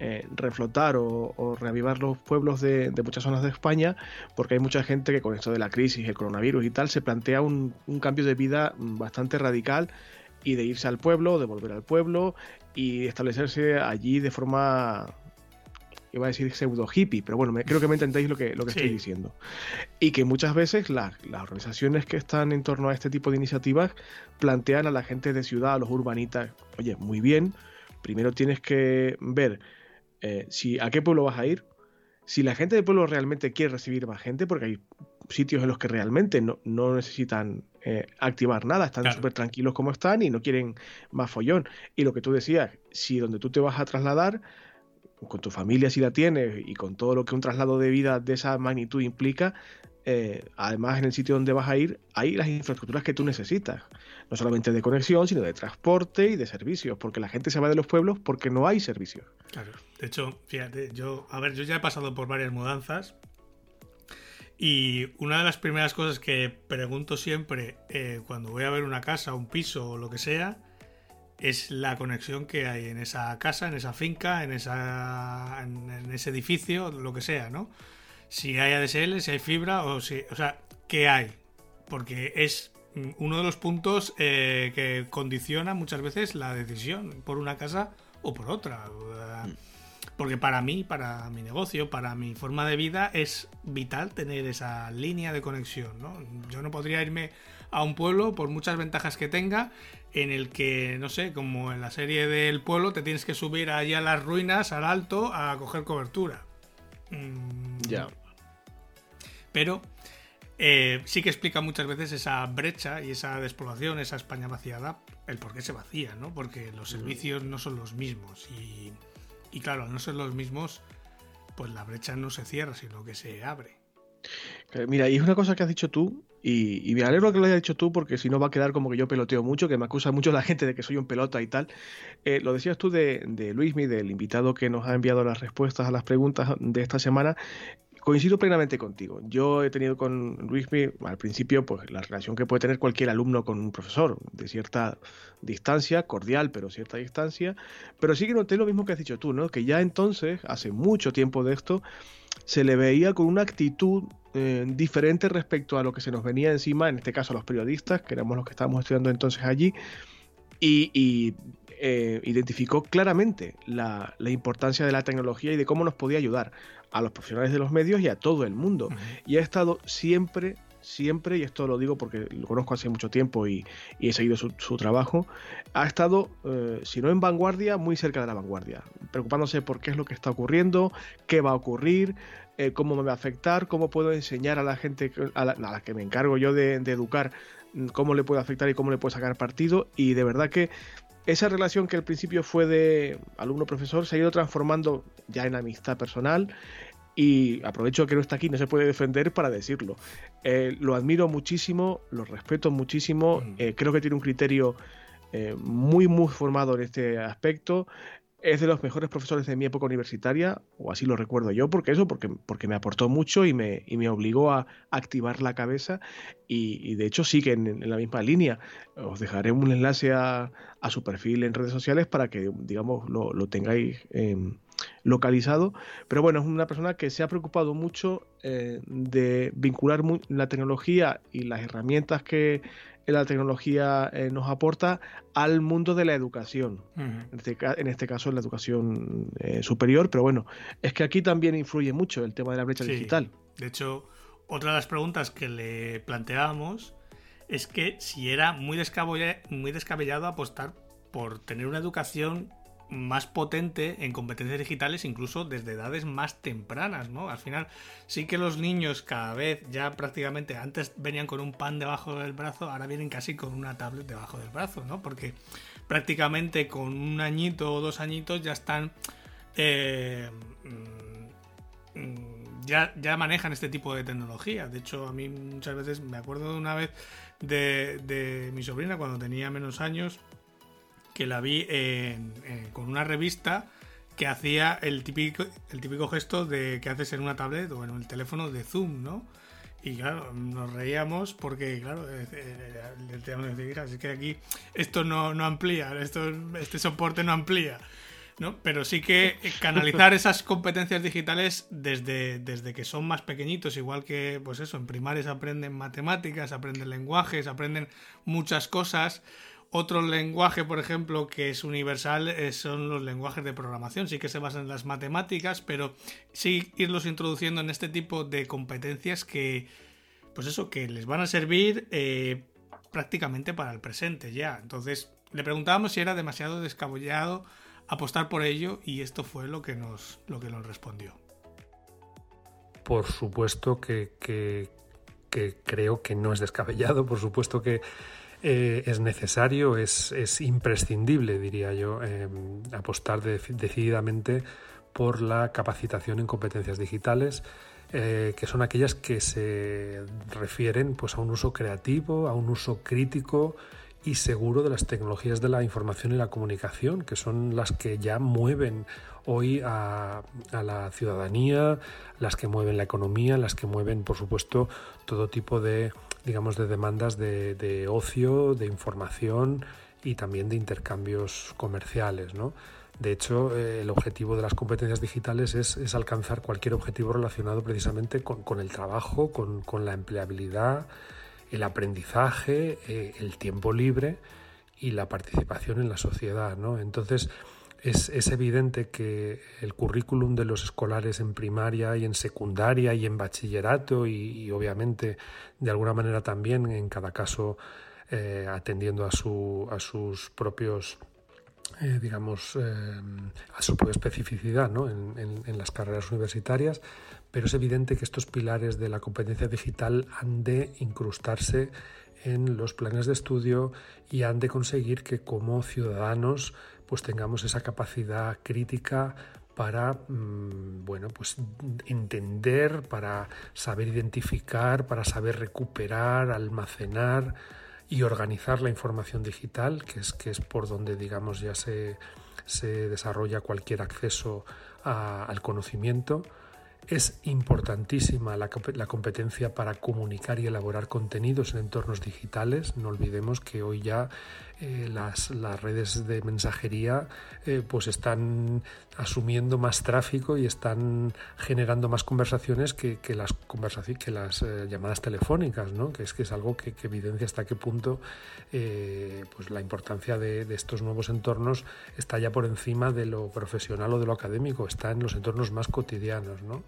eh, reflotar o, reavivar los pueblos de, muchas zonas de España, porque hay mucha gente que con esto de la crisis, el coronavirus y tal, se plantea un, cambio de vida bastante radical y de irse al pueblo, de volver al pueblo y establecerse allí de forma iba a decir pseudo hippie, pero bueno, creo que me entendéis lo que, lo que estoy diciendo. Y que muchas veces las, organizaciones que están en torno a este tipo de iniciativas plantean a la gente de ciudad, a los urbanitas, oye, muy bien, primero tienes que ver eh, si a qué pueblo vas a ir, si la gente del pueblo realmente quiere recibir más gente, porque hay sitios en los que realmente no, necesitan eh, activar nada, están súper tranquilos como están y no quieren más follón. Y lo que tú decías, si donde tú te vas a trasladar con tu familia si la tienes y con todo lo que un traslado de vida de esa magnitud implica, eh, además en el sitio donde vas a ir hay las infraestructuras que tú necesitas, no solamente de conexión, sino de transporte y de servicios, porque la gente se va de los pueblos porque no hay servicios. Claro, de hecho, fíjate, yo, a ver, yo ya he pasado por varias mudanzas y una de las primeras cosas que pregunto siempre eh, cuando voy a ver una casa, un piso o lo que sea, es la conexión que hay en esa casa, en esa finca, en, esa, en, ese edificio, lo que sea, ¿no? Si hay ADSL, si hay fibra o si... O sea, ¿qué hay? Porque es uno de los puntos eh, que condiciona muchas veces la decisión por una casa o por otra. Porque para mí, para mi negocio, para mi forma de vida, es vital tener esa línea de conexión. ¿no? Yo no podría irme a un pueblo, por muchas ventajas que tenga, en el que, no sé, como en la serie del pueblo, te tienes que subir allí a las ruinas, al alto, a coger cobertura. Mm. Ya. Pero eh, sí que explica muchas veces esa brecha y esa despoblación, esa España vaciada, el por qué se vacía, ¿no? Porque los servicios no son los mismos. Y, y claro, al no ser los mismos, pues la brecha no se cierra, sino que se abre. Mira, y es una cosa que has dicho tú, y, me alegro que lo hayas dicho tú, porque si no va a quedar como que yo peloteo mucho, que me acusa mucho la gente de que soy un pelota y tal. Eh, lo decías tú de, de Luismi, del invitado que nos ha enviado las respuestas a las preguntas de esta semana, coincido plenamente contigo. Yo he tenido con Luismi al principio pues la relación que puede tener cualquier alumno con un profesor, de cierta distancia, cordial, pero cierta distancia. Pero sí que noté lo mismo que has dicho tú, ¿no? Que ya entonces, hace mucho tiempo de esto, se le veía con una actitud eh, diferente respecto a lo que se nos venía encima, en este caso a los periodistas, que éramos los que estábamos estudiando entonces allí, y, eh, identificó claramente la, importancia de la tecnología y de cómo nos podía ayudar a los profesionales de los medios y a todo el mundo. Y ha estado siempre, siempre, y esto lo digo porque lo conozco hace mucho tiempo y, he seguido su, trabajo, ha estado, eh, si no en vanguardia, muy cerca de la vanguardia, preocupándose por qué es lo que está ocurriendo, qué va a ocurrir, eh, cómo me va a afectar, cómo puedo enseñar a la gente a la, que me encargo yo de, educar, mm, cómo le puede afectar y cómo le puedo sacar partido. Y de verdad que esa relación que al principio fue de alumno-profesor se ha ido transformando ya en amistad personal. Y aprovecho que no está aquí, no se puede defender para decirlo. Eh, lo admiro muchísimo, lo respeto muchísimo, eh, creo que tiene un criterio muy, muy formado en este aspecto es de los mejores profesores de mi época universitaria, o así lo recuerdo yo, porque eso, porque, porque me aportó mucho y me, y me obligó a activar la cabeza y, de hecho sigue en, la misma línea. Os dejaré un enlace a, su perfil en redes sociales para que, digamos, lo, tengáis em, localizado. Pero bueno, es una persona que se ha preocupado mucho eh, de vincular la tecnología y las herramientas que la tecnología eh, nos aporta al mundo de la educación, este en, este, caso en la educación eh, superior, pero bueno, es que aquí también influye mucho el tema de la brecha digital. De hecho, otra de las preguntas que le planteábamos es que si era muy, muy descabellado apostar por tener una educación más potente en competencias digitales incluso desde edades más tempranas, ¿no? Al final sí que los niños cada vez ya prácticamente antes venían con un pan debajo del brazo, ahora vienen casi con una tablet debajo del brazo, ¿no? Porque prácticamente con un añito o dos añitos ya están... Eh, mm, ya, ya manejan este tipo de tecnología. De hecho, a mí muchas veces me acuerdo de una vez de, de mi sobrina cuando tenía menos años que la vi con una revista que hacía el típico, el típico gesto de que haces en una tablet o en el teléfono de Zoom, ¿no? Y claro, nos reíamos porque, claro, el tema de así que aquí esto no, no amplía, esto, este soporte no amplía. ¿no? Pero sí que canalizar esas competencias digitales desde, desde que son más pequeñitos, igual que, pues eso, en primarias aprenden matemáticas, aprenden lenguajes, aprenden muchas cosas. Otro lenguaje, por ejemplo, que es universal eh, son los lenguajes de programación. Sí que se basan en las matemáticas, pero sí irlos introduciendo en este tipo de competencias que, pues eso, que les van a servir eh, prácticamente para el presente ya. Entonces, le preguntábamos si era demasiado descabellado apostar por ello y esto fue lo que nos, lo que nos respondió. Por supuesto que creo que no es descabellado, por supuesto que eh, es necesario, es, imprescindible, diría yo, em, apostar decididamente por la capacitación en competencias digitales. eh, que son aquellas que se refieren pues, a un uso creativo, a un uso crítico y seguro de las tecnologías de la información y la comunicación, que son las que ya mueven hoy a, la ciudadanía, las que mueven la economía, las que mueven, por supuesto, todo tipo de, digamos, de demandas de, ocio, de información y también de intercambios comerciales, De hecho, eh, el objetivo de las competencias digitales es, alcanzar cualquier objetivo relacionado precisamente con, el trabajo, con, la empleabilidad, el aprendizaje, eh, el tiempo libre y la participación en la sociedad. ¿no? Entonces, es, evidente que el currículum de los escolares en primaria y en secundaria y en bachillerato y, obviamente de alguna manera también en cada caso eh, atendiendo a, su, a sus propios eh, digamos, eh, a su propia especificidad ¿no? en, en, las carreras universitarias, pero es evidente que estos pilares de la competencia digital han de incrustarse en los planes de estudio y han de conseguir que como ciudadanos pues tengamos esa capacidad crítica para mm, bueno pues entender para saber identificar para saber recuperar almacenar y organizar la información digital que es que es por donde digamos ya se, se desarrolla cualquier acceso al conocimiento es importantísima la, competencia para comunicar y elaborar contenidos en entornos digitales. No olvidemos que hoy ya eh, las, redes de mensajería eh, pues están asumiendo más tráfico y están generando más conversaciones que, las conversaciones que las eh, llamadas telefónicas, ¿no? que es que es algo que, evidencia hasta qué punto pues la importancia de, de, estos nuevos entornos está ya por encima de lo profesional o de lo académico, está en los entornos más cotidianos. ¿no?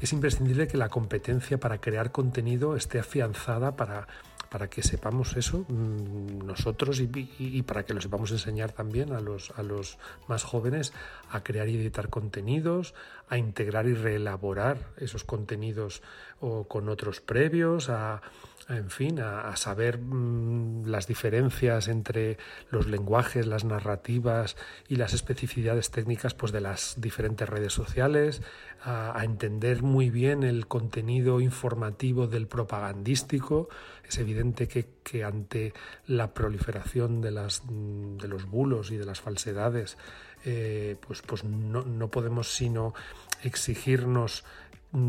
Es imprescindible que la competencia para crear contenido esté afianzada para para que sepamos eso mm, nosotros y, para que lo sepamos enseñar también a los, a los más jóvenes a crear y editar contenidos, a integrar y reelaborar esos contenidos o con otros previos, a, en fin, a, saber mm, las diferencias entre los lenguajes, las narrativas y las especificidades técnicas pues, de las diferentes redes sociales, a, entender muy bien el contenido informativo del propagandístico. Es evidente que, ante la proliferación de, las, mm, de los bulos y de las falsedades, eh, pues, pues no, no podemos sino exigirnos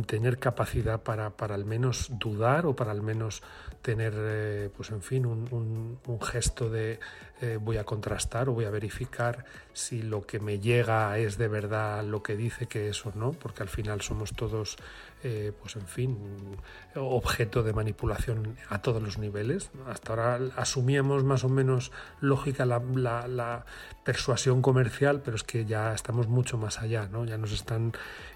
tener capacidad para, para, al menos dudar o para al menos tener, eh, pues en fin, un, un, gesto de eh, voy a contrastar o voy a verificar si lo que me llega es de verdad lo que dice que es o no, porque al final somos todos, eh, pues en fin, objeto de manipulación a todos los niveles. Hasta ahora asumíamos más o menos lógica la, la, la persuasión comercial, pero es que ya estamos mucho más allá, ¿no? Ya nos están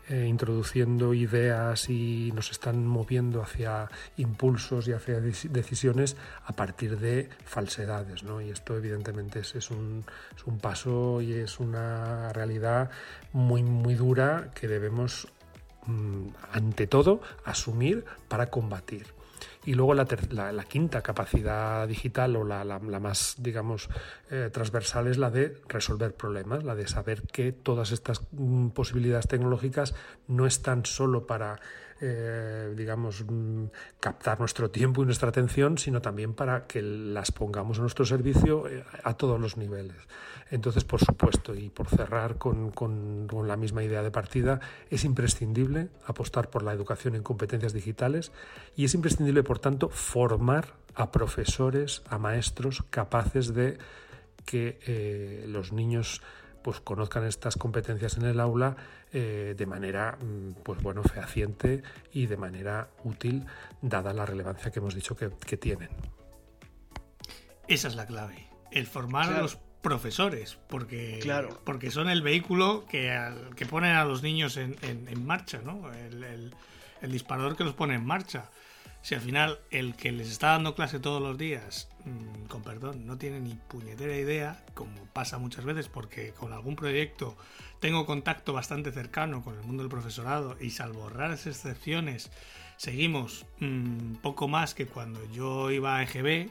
eh, introduciendo ideas y nos están moviendo hacia impulsos y hacia decisiones a partir de falsedades. ¿no? Y esto evidentemente es, un, es un paso y es una realidad muy, muy dura que debemos, mm, ante todo, asumir para combatir. Y luego la, la, quinta capacidad digital o la, la, más, digamos, eh, transversal es la de resolver problemas, la de saber que todas estas mm, posibilidades tecnológicas no están solo para eh, digamos, mm, captar nuestro tiempo y nuestra atención, sino también para que las pongamos a nuestro servicio eh, a todos los niveles. Entonces, por supuesto, y por cerrar con, con, la misma idea de partida, es imprescindible apostar por la educación en competencias digitales y es imprescindible, por tanto, formar a profesores, a maestros capaces de que eh, los niños pues conozcan estas competencias en el aula eh, de manera mm, pues bueno fehaciente y de manera útil dada la relevancia que hemos dicho que, tienen esa es la clave el formar a los profesores porque claro. porque son el vehículo que, que ponen a los niños en, marcha ¿no? el, el disparador que los pone en marcha si al final el que les está dando clase todos los días, mm, con perdón, no tiene ni puñetera idea, como pasa muchas veces porque con algún proyecto tengo contacto bastante cercano con el mundo del profesorado y salvo raras excepciones, seguimos mm, poco más que cuando yo iba a EGB,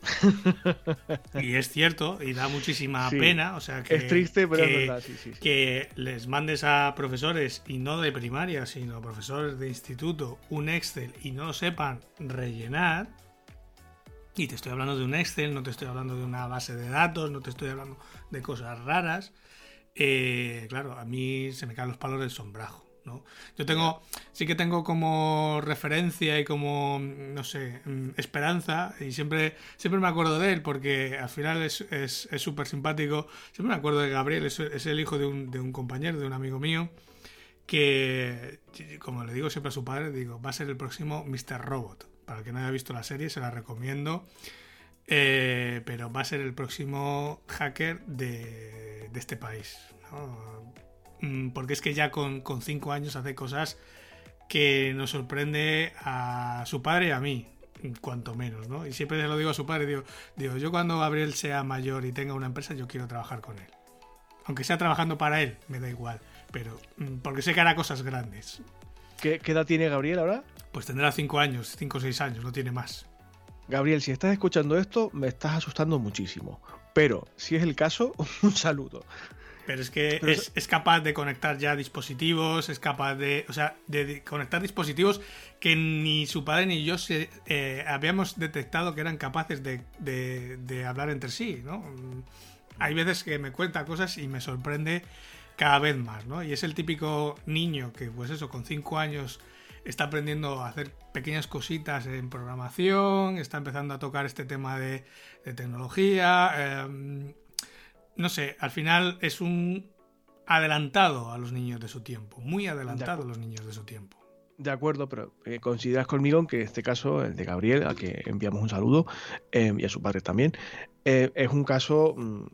y es cierto, y da muchísima pena. O sea, que, es triste, pero que, es verdad, sí, sí, Que les mandes a profesores, y no de primaria, sino profesores de instituto, un Excel y no lo sepan rellenar. Y te estoy hablando de un Excel, no te estoy hablando de una base de datos, no te estoy hablando de cosas raras. Eh, claro, a mí se me caen los palos del sombrajo. Yo tengo, sí que tengo como referencia y como, no sé, mm, esperanza, y siempre, siempre me acuerdo de él, porque al final es súper es, simpático. Siempre me acuerdo de Gabriel, es, el hijo de un, de un, compañero, de un amigo mío, que, como le digo siempre a su padre, digo, va a ser el próximo Mr. Robot. Para el que no haya visto la serie, se la recomiendo. Eh, pero va a ser el próximo hacker de, de este país. Mm, porque es que ya con, con cinco años hace cosas que nos sorprende a su padre y a mí, cuanto menos, ¿no? Y siempre se lo digo a su padre, digo, digo, yo cuando Gabriel sea mayor y tenga una empresa, yo quiero trabajar con él. Aunque sea trabajando para él, me da igual, pero mm, porque sé que hará cosas grandes. ¿Qué, edad tiene Gabriel ahora? Pues tendrá cinco años, cinco o seis años, no tiene más. Gabriel, si estás escuchando esto, me estás asustando muchísimo. Pero, si es el caso, un saludo. Pero es que es, capaz de conectar ya dispositivos, es capaz de, o sea, de, conectar dispositivos que ni su padre ni yo se, eh, habíamos detectado que eran capaces de, hablar entre sí, ¿no? Hay veces que me cuenta cosas y me sorprende cada vez más, ¿no? Y es el típico niño que, pues eso, con 5 años está aprendiendo a hacer pequeñas cositas en programación, está empezando a tocar este tema de, tecnología. Eh, no sé, al final es un adelantado a los niños de su tiempo, muy adelantado a los niños de su tiempo. De acuerdo, pero eh, consideras conmigo que este caso, el de Gabriel, a que enviamos un saludo, eh, y a su padre también, eh, es un caso mm,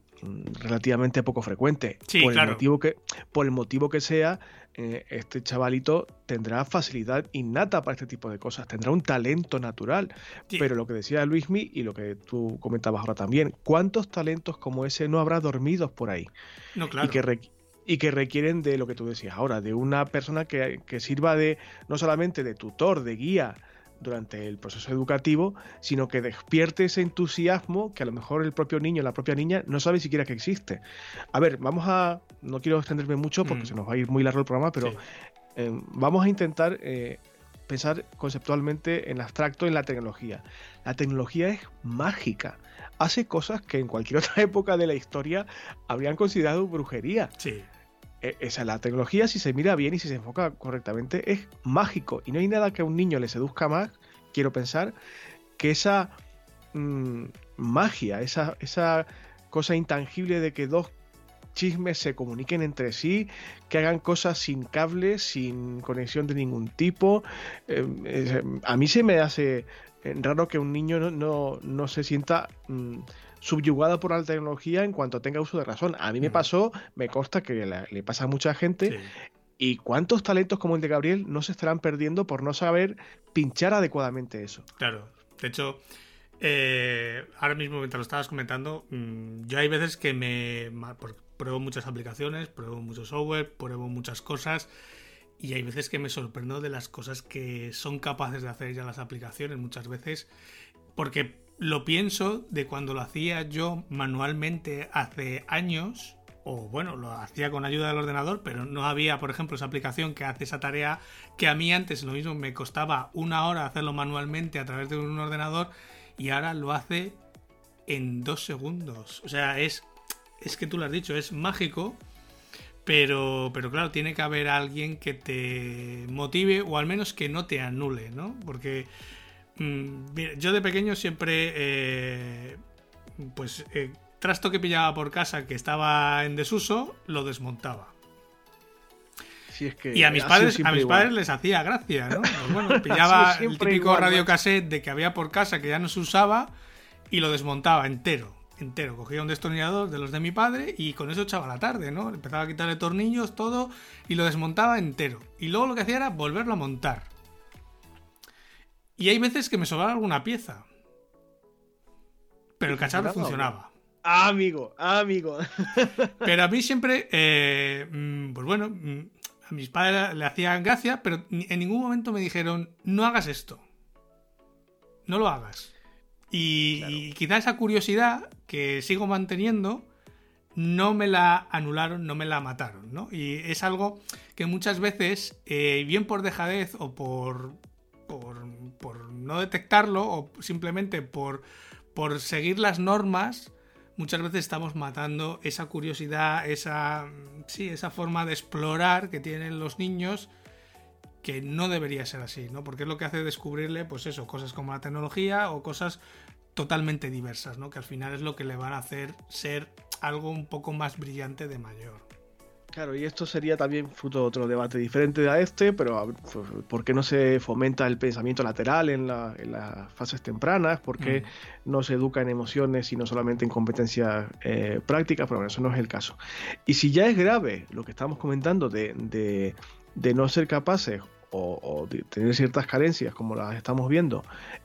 relativamente poco frecuente. Sí, por, el motivo que, por el motivo que sea, eh, este chavalito tendrá facilidad innata para este tipo de cosas, tendrá un talento natural. Pero lo que decía Luismi y lo que tú comentabas ahora también, ¿cuántos talentos como ese no habrá dormidos por ahí? No, claro. Y que, y que requieren de lo que tú decías ahora, de una persona que, que sirva de no solamente de tutor, de guía, durante el proceso educativo, sino que despierte ese entusiasmo que a lo mejor el propio niño, la propia niña, no sabe siquiera que existe. A ver, vamos a, no quiero extenderme mucho porque mm. se nos va a ir muy largo el programa, pero eh, vamos a intentar eh, pensar conceptualmente en abstracto en la tecnología. La tecnología es mágica. Hace cosas que en cualquier otra época de la historia habrían considerado brujería. Sí esa la tecnología si se mira bien y si se enfoca correctamente es mágico y no hay nada que a un niño le seduzca más quiero pensar que esa mm, magia esa, esa cosa intangible de que dos chismes se comuniquen entre sí, que hagan cosas sin cables, sin conexión de ningún tipo. Em, a mí se me hace raro que un niño no, no, se sienta mm, subyugada por la tecnología en cuanto tenga uso de razón. A mí me pasó, me consta que le pasa a mucha gente. ¿Y cuántos talentos como el de Gabriel no se estarán perdiendo por no saber pinchar adecuadamente eso? Claro, de hecho, eh, ahora mismo mientras lo estabas comentando, mm, yo hay veces que me pruebo muchas aplicaciones, pruebo mucho software, pruebo muchas cosas y hay veces que me sorprendo de las cosas que son capaces de hacer ya las aplicaciones muchas veces porque lo pienso de cuando lo hacía yo manualmente hace años, o bueno, lo hacía con ayuda del ordenador, pero no había, por ejemplo, esa aplicación que hace esa tarea que a mí antes lo mismo me costaba una hora hacerlo manualmente a través de un ordenador y ahora lo hace en dos segundos. O sea, es, es que tú lo has dicho, es mágico. Pero, pero claro, tiene que haber alguien que te motive o al menos que no te anule, ¿no? Porque Mm, yo de pequeño siempre, eh, pues, eh, trasto que pillaba por casa que estaba en desuso, lo desmontaba. y a mis padres, a mis padres les hacía gracia, ¿no? Pues bueno, pillaba el típico radiocassette de que había por casa que ya no se usaba y lo desmontaba entero, entero. Cogía un destornillador de los de mi padre y con eso echaba la tarde, ¿no? Empezaba a quitarle tornillos, todo, y lo desmontaba entero. Y luego lo que hacía era volverlo a montar. Y hay veces que me sobraba alguna pieza. Pero el cacharro funcionaba. Ah, amigo, ah, amigo. pero a mí siempre, eh, mm, pues bueno, mm, a mis padres le hacían gracia, pero en ningún momento me dijeron, no hagas esto. No lo hagas. Y, quizá esa curiosidad que sigo manteniendo no me la anularon, no me la mataron, ¿no? Y es algo que muchas veces, eh, bien por dejadez o por, por, no detectarlo o simplemente por, por seguir las normas, muchas veces estamos matando esa curiosidad, esa, sí, esa forma de explorar que tienen los niños que no debería ser así, ¿no? Porque es lo que hace descubrirle, pues eso, cosas como la tecnología o cosas totalmente diversas, ¿no? Que al final es lo que le van a hacer ser algo un poco más brillante de mayor. Claro, y esto sería también fruto de otro debate diferente a este, pero pues, ¿por qué no se fomenta el pensamiento lateral en, las fases tempranas? ¿Por qué mm. no se educa en emociones y no solamente en competencias eh, prácticas? Pero bueno, eso no es el caso. Y si ya es grave lo que estamos comentando de, de, no ser capaces o, de tener ciertas carencias como las estamos viendo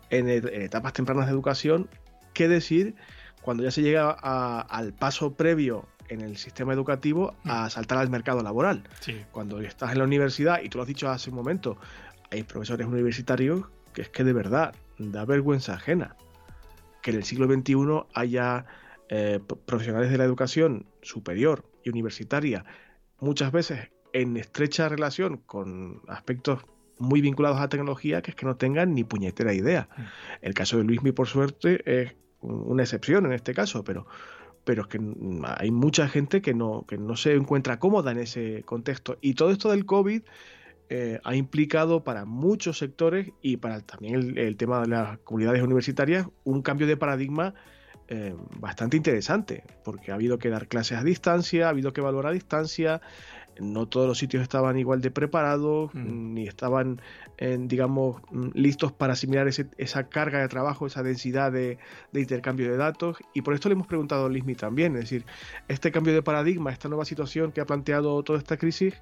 en, etapas tempranas de educación, ¿qué decir cuando ya se llega al paso previo en el sistema educativo a mm. saltar al mercado laboral. Cuando estás en la universidad, y tú lo has dicho hace un momento, hay profesores universitarios que es que de verdad da vergüenza ajena que en el siglo XXI haya eh, profesionales de la educación superior y universitaria, muchas veces en estrecha relación con aspectos muy vinculados a tecnología, que es que no tengan ni puñetera idea. Mm. El caso de Luismi, por suerte, es una excepción en este caso, pero pero es que hay mucha gente que no, que no se encuentra cómoda en ese contexto. Y todo esto del COVID eh, ha implicado para muchos sectores y para también el, tema de las comunidades universitarias un cambio de paradigma eh, bastante interesante, porque ha habido que dar clases a distancia, ha habido que valorar a distancia, no todos los sitios estaban igual de preparados, mm. ni estaban, digamos, mm, listos para asimilar esa carga de trabajo, esa densidad de, intercambio de datos. Y por esto le hemos preguntado a Lismi también, es decir, este cambio de paradigma, esta nueva situación que ha planteado toda esta crisis,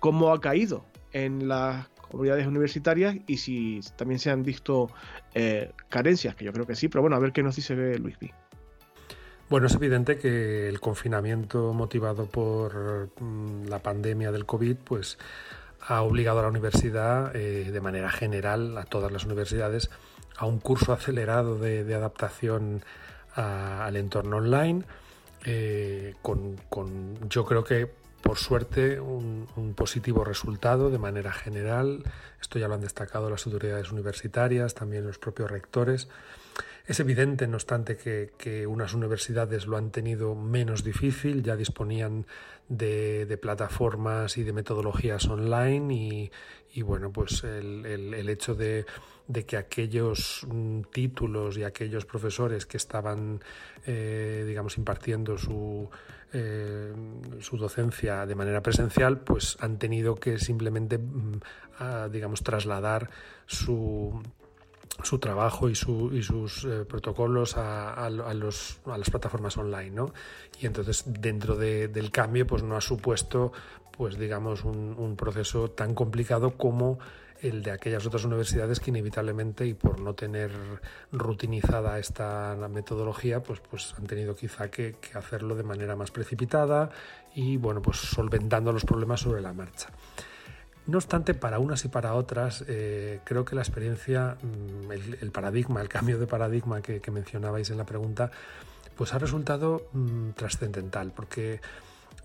¿cómo ha caído en las comunidades universitarias y si también se han visto eh, carencias, que yo creo que sí, pero bueno, a ver qué nos dice Luismi. Bueno, es evidente que el confinamiento motivado por mm, la pandemia del COVID, pues ha obligado a la universidad, eh, de manera general, a todas las universidades, a un curso acelerado de, adaptación al entorno online, eh, con, yo creo que por suerte un, positivo resultado de manera general. Esto ya lo han destacado las autoridades universitarias, también los propios rectores. Es evidente, no obstante, que, unas universidades lo han tenido menos difícil, ya disponían de, plataformas y de metodologías online y, bueno, pues el, hecho de, que aquellos mm, títulos y aquellos profesores que estaban, eh, digamos, impartiendo su, eh, su docencia de manera presencial, pues han tenido que simplemente, mm, digamos, trasladar su su trabajo y, su, y sus eh, protocolos a, a, los, a, las plataformas online, ¿no? Y entonces dentro de, del cambio pues no ha supuesto pues digamos un, un, proceso tan complicado como el de aquellas otras universidades que inevitablemente y por no tener rutinizada esta metodología pues, pues han tenido quizá que, que hacerlo de manera más precipitada y bueno pues solventando los problemas sobre la marcha. No obstante, para unas y para otras, eh, creo que la experiencia, mm, el, paradigma, el cambio de paradigma que, mencionabais en la pregunta, pues ha resultado mm, trascendental, porque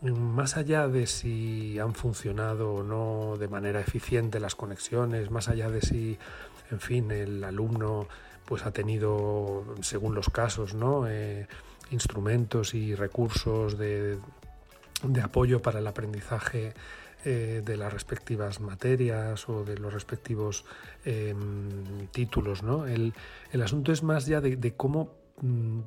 mm, más allá de si han funcionado o no de manera eficiente las conexiones, más allá de si, en fin, el alumno pues ha tenido, según los casos, ¿no? Eh, instrumentos y recursos de, de apoyo para el aprendizaje eh, de las respectivas materias o de los respectivos em, títulos. ¿no? El, asunto es más ya de, cómo mm,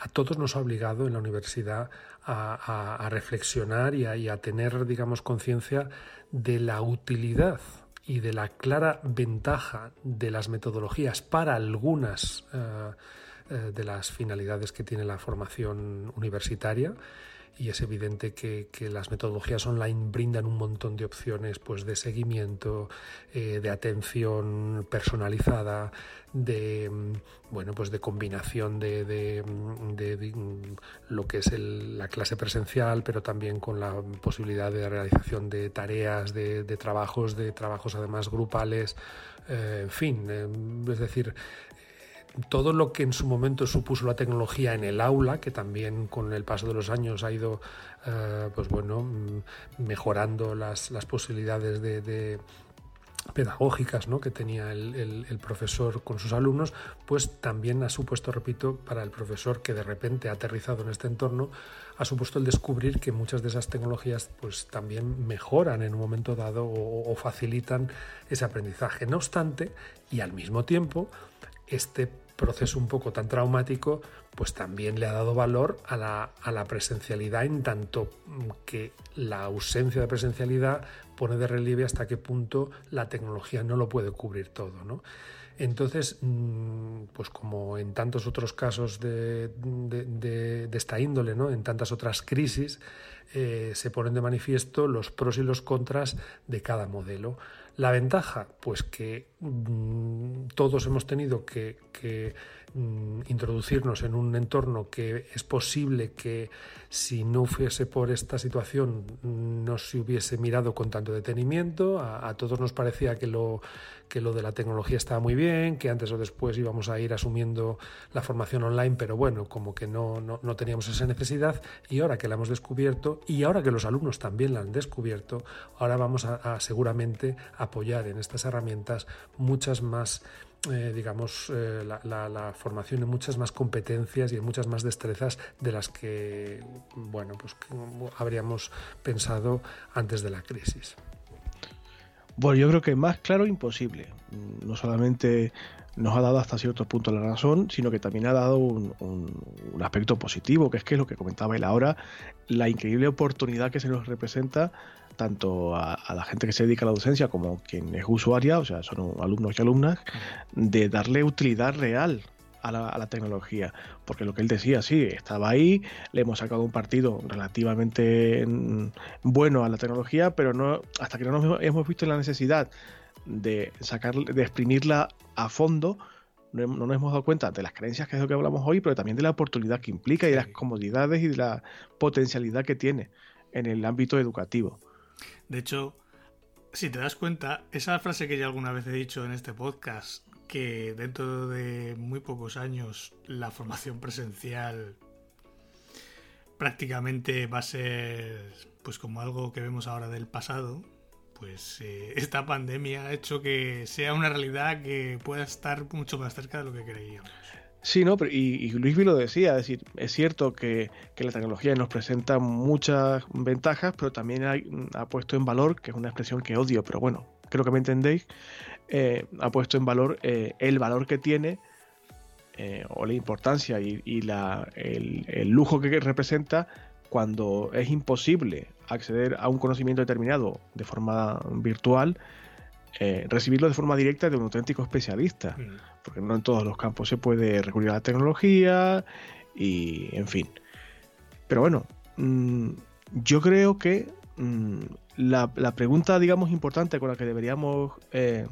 a todos nos ha obligado en la universidad a, reflexionar y a, tener, digamos, conciencia de la utilidad y de la clara ventaja de las metodologías para algunas eh, eh, de las finalidades que tiene la formación universitaria y es evidente que, las metodologías online brindan un montón de opciones pues, de seguimiento, eh, de atención personalizada, de, mm, bueno, pues de combinación de, mm, lo que es la clase presencial, pero también con la posibilidad de realización de tareas, de, trabajos, de trabajos además grupales, eh, en fin, eh, es decir, todo lo que en su momento supuso la tecnología en el aula, que también con el paso de los años ha ido eh, pues bueno, mm, mejorando las, posibilidades de, pedagógicas ¿no? que tenía el, profesor con sus alumnos, pues también ha supuesto, repito, para el profesor que de repente ha aterrizado en este entorno, ha supuesto el descubrir que muchas de esas tecnologías pues también mejoran en un momento dado o facilitan ese aprendizaje. No obstante, y al mismo tiempo, este proceso un poco tan traumático, pues también le ha dado valor a la, a la, presencialidad en tanto que la ausencia de presencialidad pone de relieve hasta qué punto la tecnología no lo puede cubrir todo. ¿no? Entonces, mm, pues como en tantos otros casos de, de, esta índole, ¿no? en tantas otras crisis, eh, se ponen de manifiesto los pros y los contras de cada modelo. La ventaja, pues que mm, todos hemos tenido que, introducirnos en un entorno que es posible que si no fuese por esta situación no se hubiese mirado con tanto detenimiento. A, todos nos parecía que lo, que lo de la tecnología estaba muy bien, que antes o después íbamos a ir asumiendo la formación online, pero bueno, como que no, no teníamos esa necesidad y ahora que la hemos descubierto y ahora que los alumnos también la han descubierto, ahora vamos a, seguramente apoyar en estas herramientas muchas más eh, digamos, eh, la, formación en muchas más competencias y en muchas más destrezas de las que, bueno, pues habríamos pensado antes de la crisis. Bueno, yo creo que más claro imposible. No solamente nos ha dado hasta cierto punto la razón, sino que también ha dado un, aspecto positivo, que es que lo que comentaba él ahora, la increíble oportunidad que se nos representa tanto a, la gente que se dedica a la docencia como quien es usuaria, o sea, son alumnos y alumnas, de darle utilidad real a la, tecnología. Porque lo que él decía, sí, estaba ahí, le hemos sacado un partido relativamente mm, bueno a la tecnología, pero no hasta que no nos hemos visto la necesidad de sacar, de exprimirla a fondo, no, nos hemos dado cuenta de las creencias que es lo que hablamos hoy, pero también de la oportunidad que implica y de las comodidades y de la potencialidad que tiene en el ámbito educativo. De hecho, si te das cuenta, esa frase que ya alguna vez he dicho en este podcast, que dentro de muy pocos años la formación presencial prácticamente va a ser pues como algo que vemos ahora del pasado, pues eh, esta pandemia ha hecho que sea una realidad que pueda estar mucho más cerca de lo que creíamos. Sí, no, y, Luis vi lo decía, es decir, es cierto que, la tecnología nos presenta muchas ventajas, pero también ha puesto en valor, que es una expresión que odio, pero bueno, creo que me entendéis, eh, ha puesto en valor eh, el valor que tiene o la importancia y, la, el, lujo que representa cuando es imposible acceder a un conocimiento determinado de forma virtual, eh, recibirlo de forma directa de un auténtico especialista, mm. porque no en todos los campos se puede recurrir a la tecnología y, en fin. Pero bueno, mm, yo creo que mm, la, pregunta, digamos, importante con la que deberíamos eh,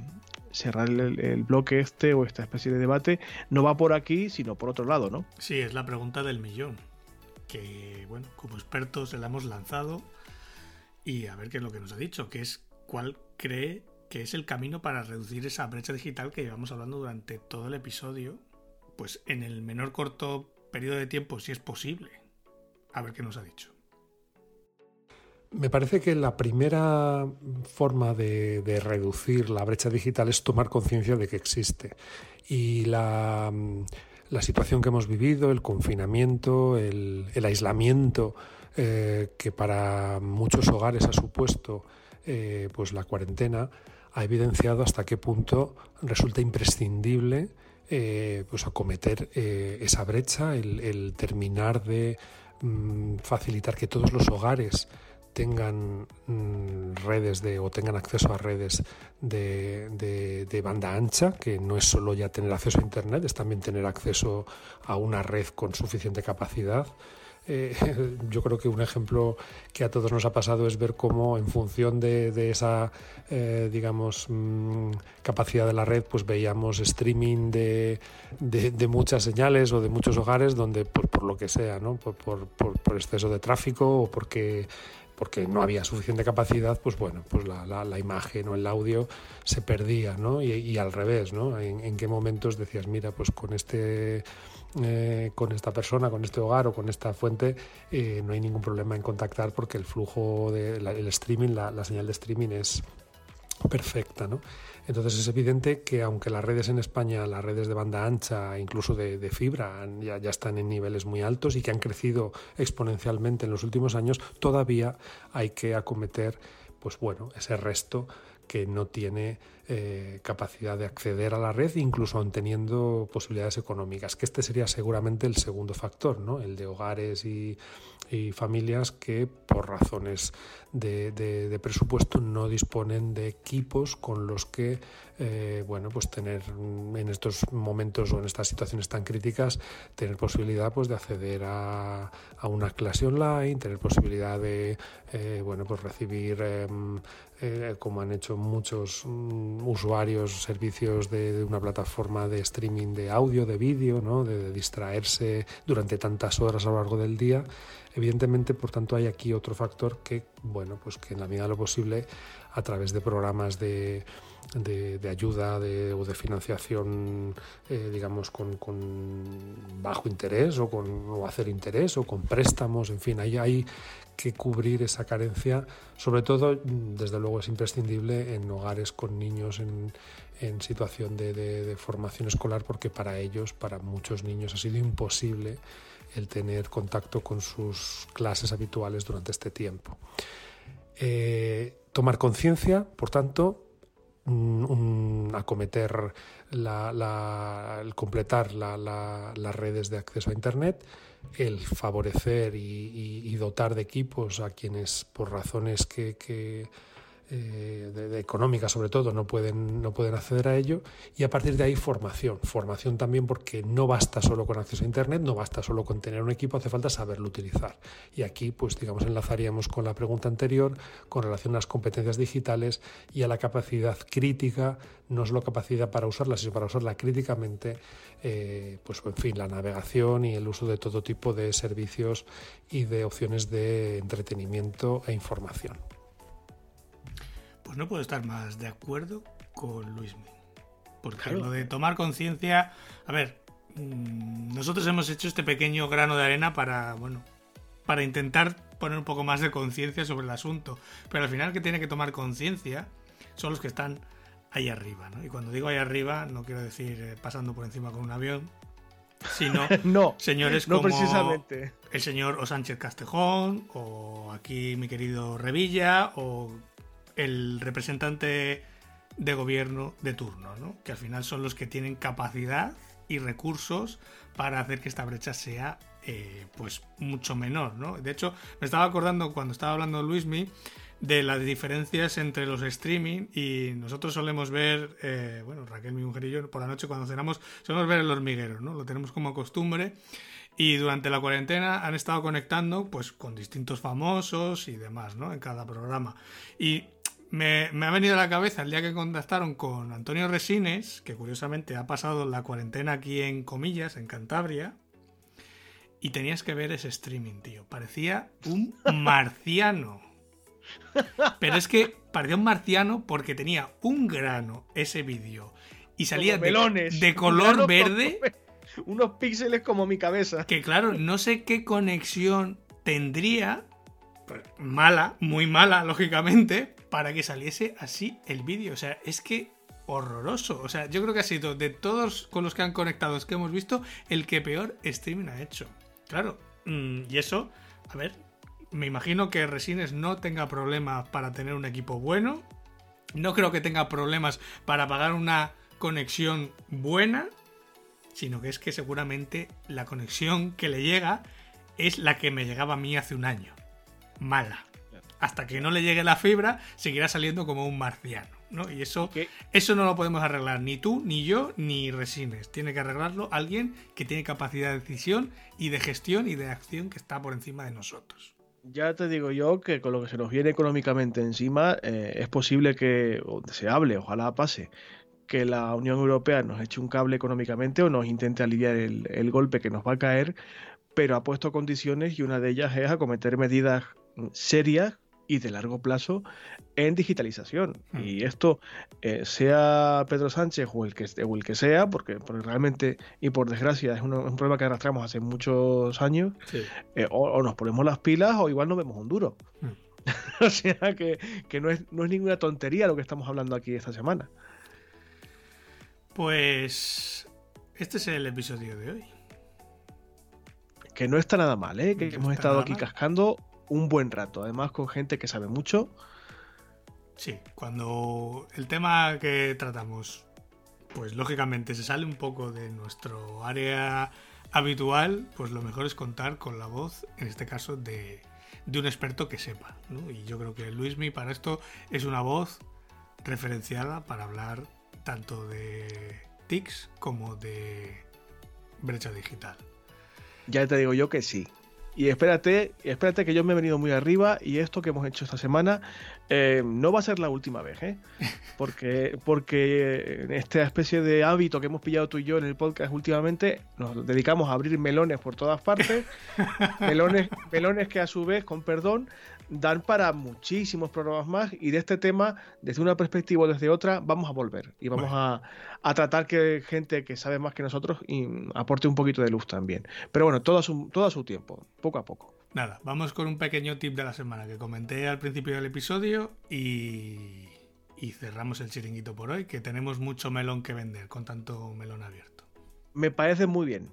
cerrar el, el, bloque este o esta especie de debate no va por aquí, sino por otro lado, ¿no? Sí, es la pregunta del millón que, bueno, como expertos se la hemos lanzado y a ver qué es lo que nos ha dicho, que es cuál cree que es el camino para reducir esa brecha digital que llevamos hablando durante todo el episodio, pues en el menor corto periodo de tiempo, si es posible. A ver qué nos ha dicho. Me parece que la primera forma de, de, reducir la brecha digital es tomar conciencia de que existe. Y la, la situación que hemos vivido, el confinamiento, el, aislamiento eh, que para muchos hogares ha supuesto eh, pues la cuarentena, ha evidenciado hasta qué punto resulta imprescindible eh, pues acometer esa brecha, el, terminar de mm, facilitar que todos los hogares tengan mm, redes de o tengan acceso a redes de, de, banda ancha, que no es solo ya tener acceso a internet, es también tener acceso a una red con suficiente capacidad. Eh, yo creo que un ejemplo que a todos nos ha pasado es ver cómo en función de, de esa, eh, digamos, mm, capacidad de la red, pues veíamos streaming de, de, muchas señales o de muchos hogares donde por, por lo que sea, ¿no? por, por, por exceso de tráfico o porque porque no había suficiente capacidad, pues bueno, pues la, imagen o el audio se perdía, ¿no? Y, al revés, ¿no? En, qué momentos decías, mira, pues con este eh, con esta persona, con este hogar o con esta fuente, eh, no hay ningún problema en contactar porque el flujo del streaming, la, la, señal de streaming es perfecta, ¿no? Entonces es evidente que aunque las redes en España, las redes de banda ancha, incluso de, fibra, ya, están en niveles muy altos y que han crecido exponencialmente en los últimos años, todavía hay que acometer pues bueno, ese resto que no tiene eh, capacidad de acceder a la red, incluso aun teniendo posibilidades económicas, que este sería seguramente el segundo factor, ¿no? el de hogares y, familias que por razones de, presupuesto no disponen de equipos con los que eh, bueno, pues tener en estos momentos o en estas situaciones tan críticas, tener posibilidad pues, de acceder a, una clase online, tener posibilidad de eh, bueno, pues recibir, em, como han hecho muchos mm, usuarios, servicios de, una plataforma de streaming de audio, de vídeo, ¿no? de, distraerse durante tantas horas a lo largo del día. Evidentemente, por tanto, hay aquí otro factor que, bueno, pues que en la medida de lo posible, a través de programas de, de, ayuda de, o de financiación, eh, digamos, con, bajo interés o con o hacer interés o con préstamos, en fin, ahí hay que cubrir esa carencia. Sobre todo, desde luego, es imprescindible en hogares con niños en, situación de, formación escolar, porque para ellos, para muchos niños, ha sido imposible el tener contacto con sus clases habituales durante este tiempo. Eh, tomar conciencia, por tanto, acometer el completar las redes de acceso a Internet el favorecer y, dotar de equipos a quienes por razones que, eh, económica sobre todo no pueden, no pueden acceder a ello y a partir de ahí formación, formación también porque no basta solo con acceso a internet, no basta solo con tener un equipo, hace falta saberlo utilizar y aquí pues digamos enlazaríamos con la pregunta anterior con relación a las competencias digitales y a la capacidad crítica, no solo capacidad para usarla sino para usarla críticamente eh, pues en fin la navegación y el uso de todo tipo de servicios y de opciones de entretenimiento e información. Pues no puedo estar más de acuerdo con Luis Porque lo de tomar conciencia, a ver, mm, nosotros hemos hecho este pequeño grano de arena para, bueno, para intentar poner un poco más de conciencia sobre el asunto. Pero al final que tiene que tomar conciencia son los que están ahí arriba, ¿no? Y cuando digo ahí arriba, no quiero decir eh, pasando por encima con un avión, sino no, señores no como precisamente. el señor O. Sánchez Castejón, o aquí mi querido Revilla, o el representante de gobierno de turno, ¿no? que al final son los que tienen capacidad y recursos para hacer que esta brecha sea eh, pues mucho menor. ¿no? De hecho, me estaba acordando cuando estaba hablando Luismi de las diferencias entre los streaming y nosotros solemos ver, eh, bueno, Raquel, mi mujer y yo, por la noche cuando cenamos, solemos ver el hormiguero, ¿no? Lo tenemos como costumbre y durante la cuarentena han estado conectando pues con distintos famosos y demás, ¿no? En cada programa. Y me, ha venido a la cabeza el día que contactaron con Antonio Resines, que curiosamente ha pasado la cuarentena aquí en Comillas, en Cantabria, y tenías que ver ese streaming, tío. Parecía un marciano. Pero es que parecía un marciano porque tenía un grano ese vídeo y salía de, de, color verde. unos píxeles como mi cabeza. Que claro, no sé qué conexión tendría, pues, mala, muy mala, lógicamente, para que saliese así el vídeo. O sea, es que horroroso. O sea, yo creo que ha sido de todos con los que han conectado que hemos visto, el que peor streaming ha hecho. Claro, mm, y eso, a ver, me imagino que Resines no tenga problemas para tener un equipo bueno. No creo que tenga problemas para pagar una conexión buena, sino que es que seguramente la conexión que le llega es la que me llegaba a mí hace un año. Mala hasta que no le llegue la fibra, seguirá saliendo como un marciano. ¿no? Y eso, eso no lo podemos arreglar ni tú, ni yo, ni Resines. Tiene que arreglarlo alguien que tiene capacidad de decisión y de gestión y de acción que está por encima de nosotros. Ya te digo yo que con lo que se nos viene económicamente encima, eh, es posible que se hable, ojalá pase, que la Unión Europea nos eche un cable económicamente o nos intente aliviar el, el golpe que nos va a caer, pero ha puesto condiciones y una de ellas es acometer medidas serias y de largo plazo en digitalización. Hmm. Y esto, eh, sea Pedro Sánchez o el que, o el que sea, porque, realmente y por desgracia es, un problema que arrastramos hace muchos años, eh, o, nos ponemos las pilas o igual no vemos un duro. Hmm. o sea que, no, es, no es ninguna tontería lo que estamos hablando aquí esta semana. Pues este es el episodio de hoy. Que no está nada mal, ¿eh? que hemos estado aquí cascando un buen rato, además con gente que sabe mucho. Sí, cuando el tema que tratamos, pues lógicamente se sale un poco de nuestro área habitual, pues lo mejor es contar con la voz, en este caso, de, un experto que sepa. Y yo creo que Luismi para esto es una voz referenciada para hablar tanto de TICs como de brecha digital. Ya te digo yo que sí. Y espérate, espérate que yo me he venido muy arriba y esto que hemos hecho esta semana eh, no va a ser la última vez, ¿eh? Porque, porque en esta especie de hábito que hemos pillado tú y yo en el podcast últimamente, nos dedicamos a abrir melones por todas partes, melones, melones que a su vez, con perdón, dan para muchísimos programas más y de este tema, desde una perspectiva o desde otra, vamos a volver y vamos a, tratar que gente que sabe más que nosotros y aporte un poquito de luz también. Pero bueno, todo a su, todo a su tiempo, poco a poco. Nada, vamos con un pequeño tip de la semana que comenté al principio del episodio y, cerramos el chiringuito por hoy, que tenemos mucho melón que vender con tanto melón abierto. Me parece muy bien.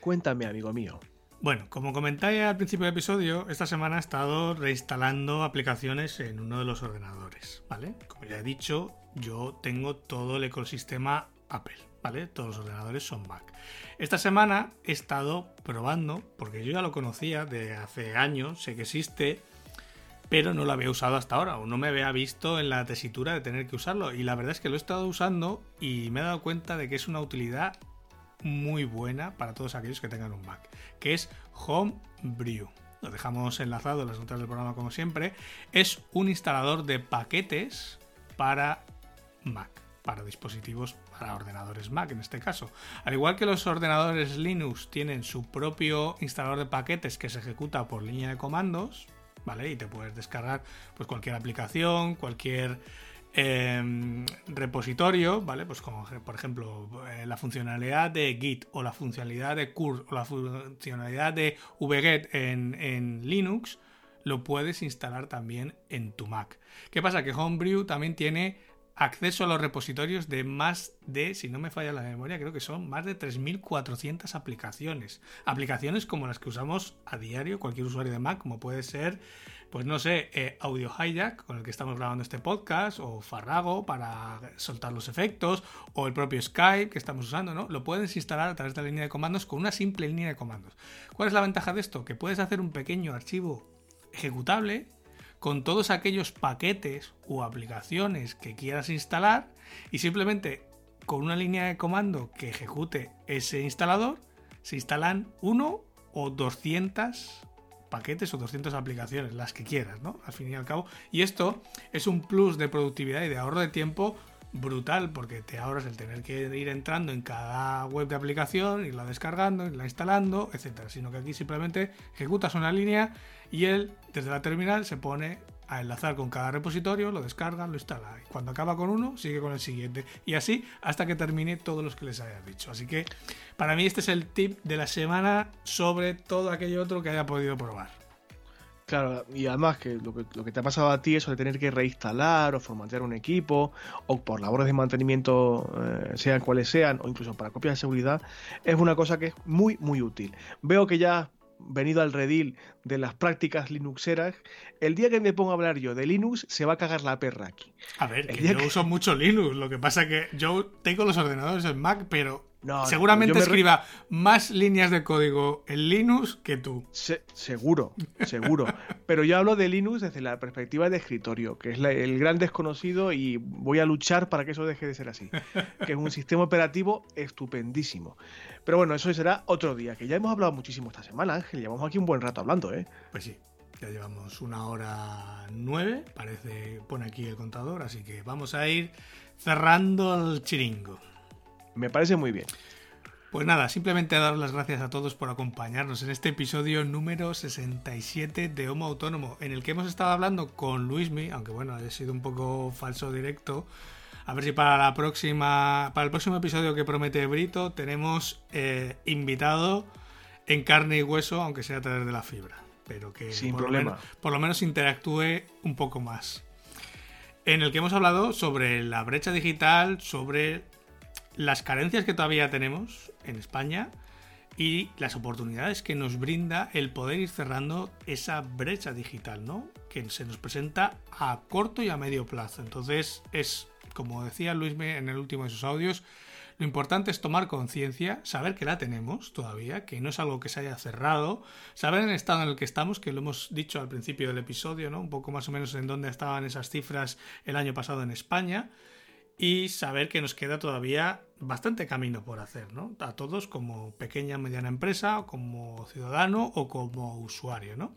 Cuéntame, amigo mío. Bueno, como comentáis al principio del episodio, esta semana he estado reinstalando aplicaciones en uno de los ordenadores, ¿vale? Como ya he dicho, yo tengo todo el ecosistema Apple, ¿vale? Todos los ordenadores son Mac. Esta semana he estado probando, porque yo ya lo conocía de hace años, sé que existe, pero no lo había usado hasta ahora, o no me había visto en la tesitura de tener que usarlo. Y la verdad es que lo he estado usando y me he dado cuenta de que es una utilidad muy buena para todos aquellos que tengan un Mac, que es Homebrew. Lo dejamos enlazado en las notas del programa como siempre. Es un instalador de paquetes para Mac, para dispositivos, para ordenadores Mac en este caso. Al igual que los ordenadores Linux tienen su propio instalador de paquetes que se ejecuta por línea de comandos, ¿vale? Y te puedes descargar pues cualquier aplicación, cualquier Em, repositorio, ¿vale? Pues como por ejemplo eh, la funcionalidad de Git o la funcionalidad de curl o la funcionalidad de vget en, en Linux, lo puedes instalar también en tu Mac. ¿Qué pasa? Que Homebrew también tiene acceso a los repositorios de más de, si no me falla la memoria, creo que son más de 3.400 aplicaciones. Aplicaciones como las que usamos a diario cualquier usuario de Mac, como puede ser pues no sé, eh, Audio Hijack, con el que estamos grabando este podcast, o Farrago para soltar los efectos, o el propio Skype que estamos usando, ¿no? Lo puedes instalar a través de la línea de comandos con una simple línea de comandos. ¿Cuál es la ventaja de esto? Que puedes hacer un pequeño archivo ejecutable con todos aquellos paquetes o aplicaciones que quieras instalar y simplemente con una línea de comando que ejecute ese instalador se instalan uno o 200 paquetes o 200 aplicaciones, las que quieras, ¿no? Al fin y al cabo. Y esto es un plus de productividad y de ahorro de tiempo brutal porque te ahorras el tener que ir entrando en cada web de aplicación, irla descargando, irla instalando, etcétera, sino que aquí simplemente ejecutas una línea y él desde la terminal se pone a enlazar con cada repositorio, lo descarga, lo instala. Y cuando acaba con uno, sigue con el siguiente. Y así hasta que termine todos los que les haya dicho. Así que para mí este es el tip de la semana sobre todo aquello otro que haya podido probar. Claro, y además que lo, que te ha pasado a ti, eso de tener que reinstalar o formatear un equipo, o por labores de mantenimiento, eh, sean cuales sean, o incluso para copias de seguridad, es una cosa que es muy, muy útil. Veo que ya venido al redil de las prácticas linuxeras, el día que me ponga a hablar yo de Linux, se va a cagar la perra aquí. A ver, yo uso mucho Linux, lo que pasa es que yo tengo los ordenadores en Mac, pero Seguramente escriba más líneas de código en Linux que tú. seguro, seguro. Pero yo hablo de Linux desde la perspectiva de escritorio, que es el gran desconocido y voy a luchar para que eso deje de ser así. Que es un sistema operativo estupendísimo. Pero bueno, eso será otro día, que ya hemos hablado muchísimo esta semana, Ángel. Llevamos aquí un buen rato hablando, ¿eh? Pues sí. Ya llevamos una hora nueve, parece, pone aquí el contador, así que vamos a ir cerrando el chiringo. Me parece muy bien. Pues nada, simplemente dar las gracias a todos por acompañarnos en este episodio número 67 de Homo Autónomo, en el que hemos estado hablando con Luismi, aunque bueno, ha sido un poco falso directo. A ver si para la próxima. Para el próximo episodio que promete Brito, tenemos eh, invitado en carne y hueso, aunque sea a través de la fibra. Pero que Sin por, problema. Lo menos, por lo menos interactúe un poco más. En el que hemos hablado sobre la brecha digital, sobre las carencias que todavía tenemos en España y las oportunidades que nos brinda el poder ir cerrando esa brecha digital, ¿no? Que se nos presenta a corto y a medio plazo. Entonces, es, como decía Luis en el último de sus audios, lo importante es tomar conciencia, saber que la tenemos todavía, que no es algo que se haya cerrado, saber el estado en el que estamos, que lo hemos dicho al principio del episodio, ¿no? Un poco más o menos en dónde estaban esas cifras el año pasado en España y saber que nos queda todavía bastante camino por hacer, ¿no? A todos como pequeña, mediana empresa, o como ciudadano o como usuario, ¿no?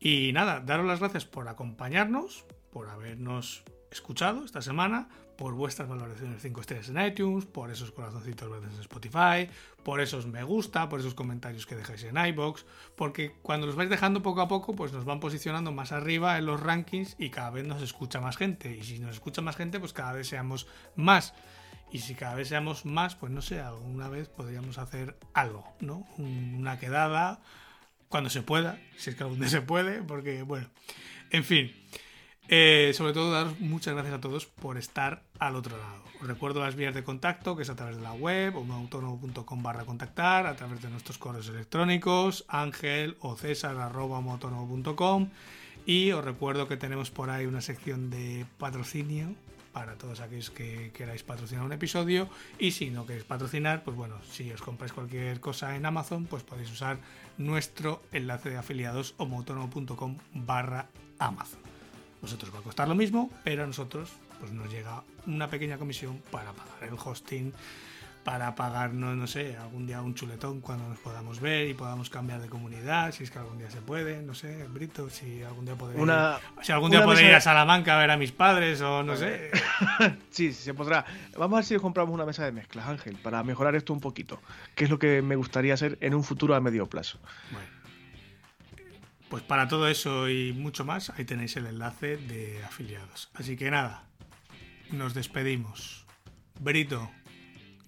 Y nada, daros las gracias por acompañarnos, por habernos escuchado esta semana, por vuestras valoraciones 5 estrellas en iTunes, por esos corazoncitos verdes en Spotify, por esos me gusta, por esos comentarios que dejáis en iBox, porque cuando los vais dejando poco a poco, pues nos van posicionando más arriba en los rankings y cada vez nos escucha más gente. Y si nos escucha más gente, pues cada vez seamos más. Y si cada vez seamos más, pues no sé, alguna vez podríamos hacer algo, ¿no? Una quedada, cuando se pueda, si es que algún día se puede, porque bueno, en fin. Eh, sobre todo, daros muchas gracias a todos por estar al otro lado. Os recuerdo las vías de contacto, que es a través de la web, homoautónomo.com barra contactar, a través de nuestros correos electrónicos, ángel o césar arroba y os recuerdo que tenemos por ahí una sección de patrocinio para todos aquellos que queráis patrocinar un episodio y si no queréis patrocinar, pues bueno, si os compráis cualquier cosa en Amazon, pues podéis usar nuestro enlace de afiliados homoautónomo.com barra Amazon. Nosotros va a costar lo mismo, pero a nosotros pues nos llega una pequeña comisión para pagar el hosting, para pagarnos, no sé, algún día un chuletón cuando nos podamos ver y podamos cambiar de comunidad, si es que algún día se puede, no sé, Brito, si algún día podré, Una- si algún día podré mesa ir a Salamanca a ver a mis padres o no sé. Sí, sí, se podrá. Vamos a ver si compramos una mesa de mezclas, Ángel, para mejorar esto un poquito. Que es lo que me gustaría hacer en un futuro a medio plazo. Bueno. Pues para todo eso y mucho más, ahí tenéis el enlace de afiliados. Así que nada, nos despedimos. Brito,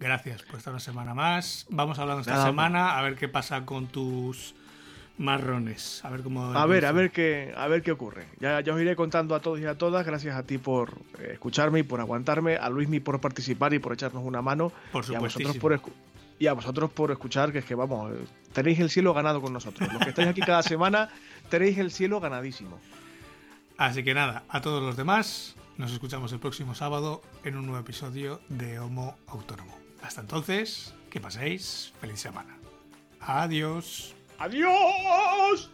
gracias por estar una semana más. Vamos hablando esta Nada, semana a ver qué pasa con tus marrones. A ver cómo. A ver, a ver qué, a ver qué ocurre. Ya, ya os iré contando a todos y a todas. Gracias a ti por eh, escucharme y por aguantarme, a Luismi por participar y por echarnos una mano. Por y a vosotros por y a vosotros por escuchar, que es que vamos, eh, tenéis el cielo ganado con nosotros. Los que estáis aquí cada semana, tenéis el cielo ganadísimo. Así que nada, a todos los demás, nos escuchamos el próximo sábado en un nuevo episodio de Homo Autónomo. Hasta entonces, que paséis feliz semana. Adiós. ¡Adiós!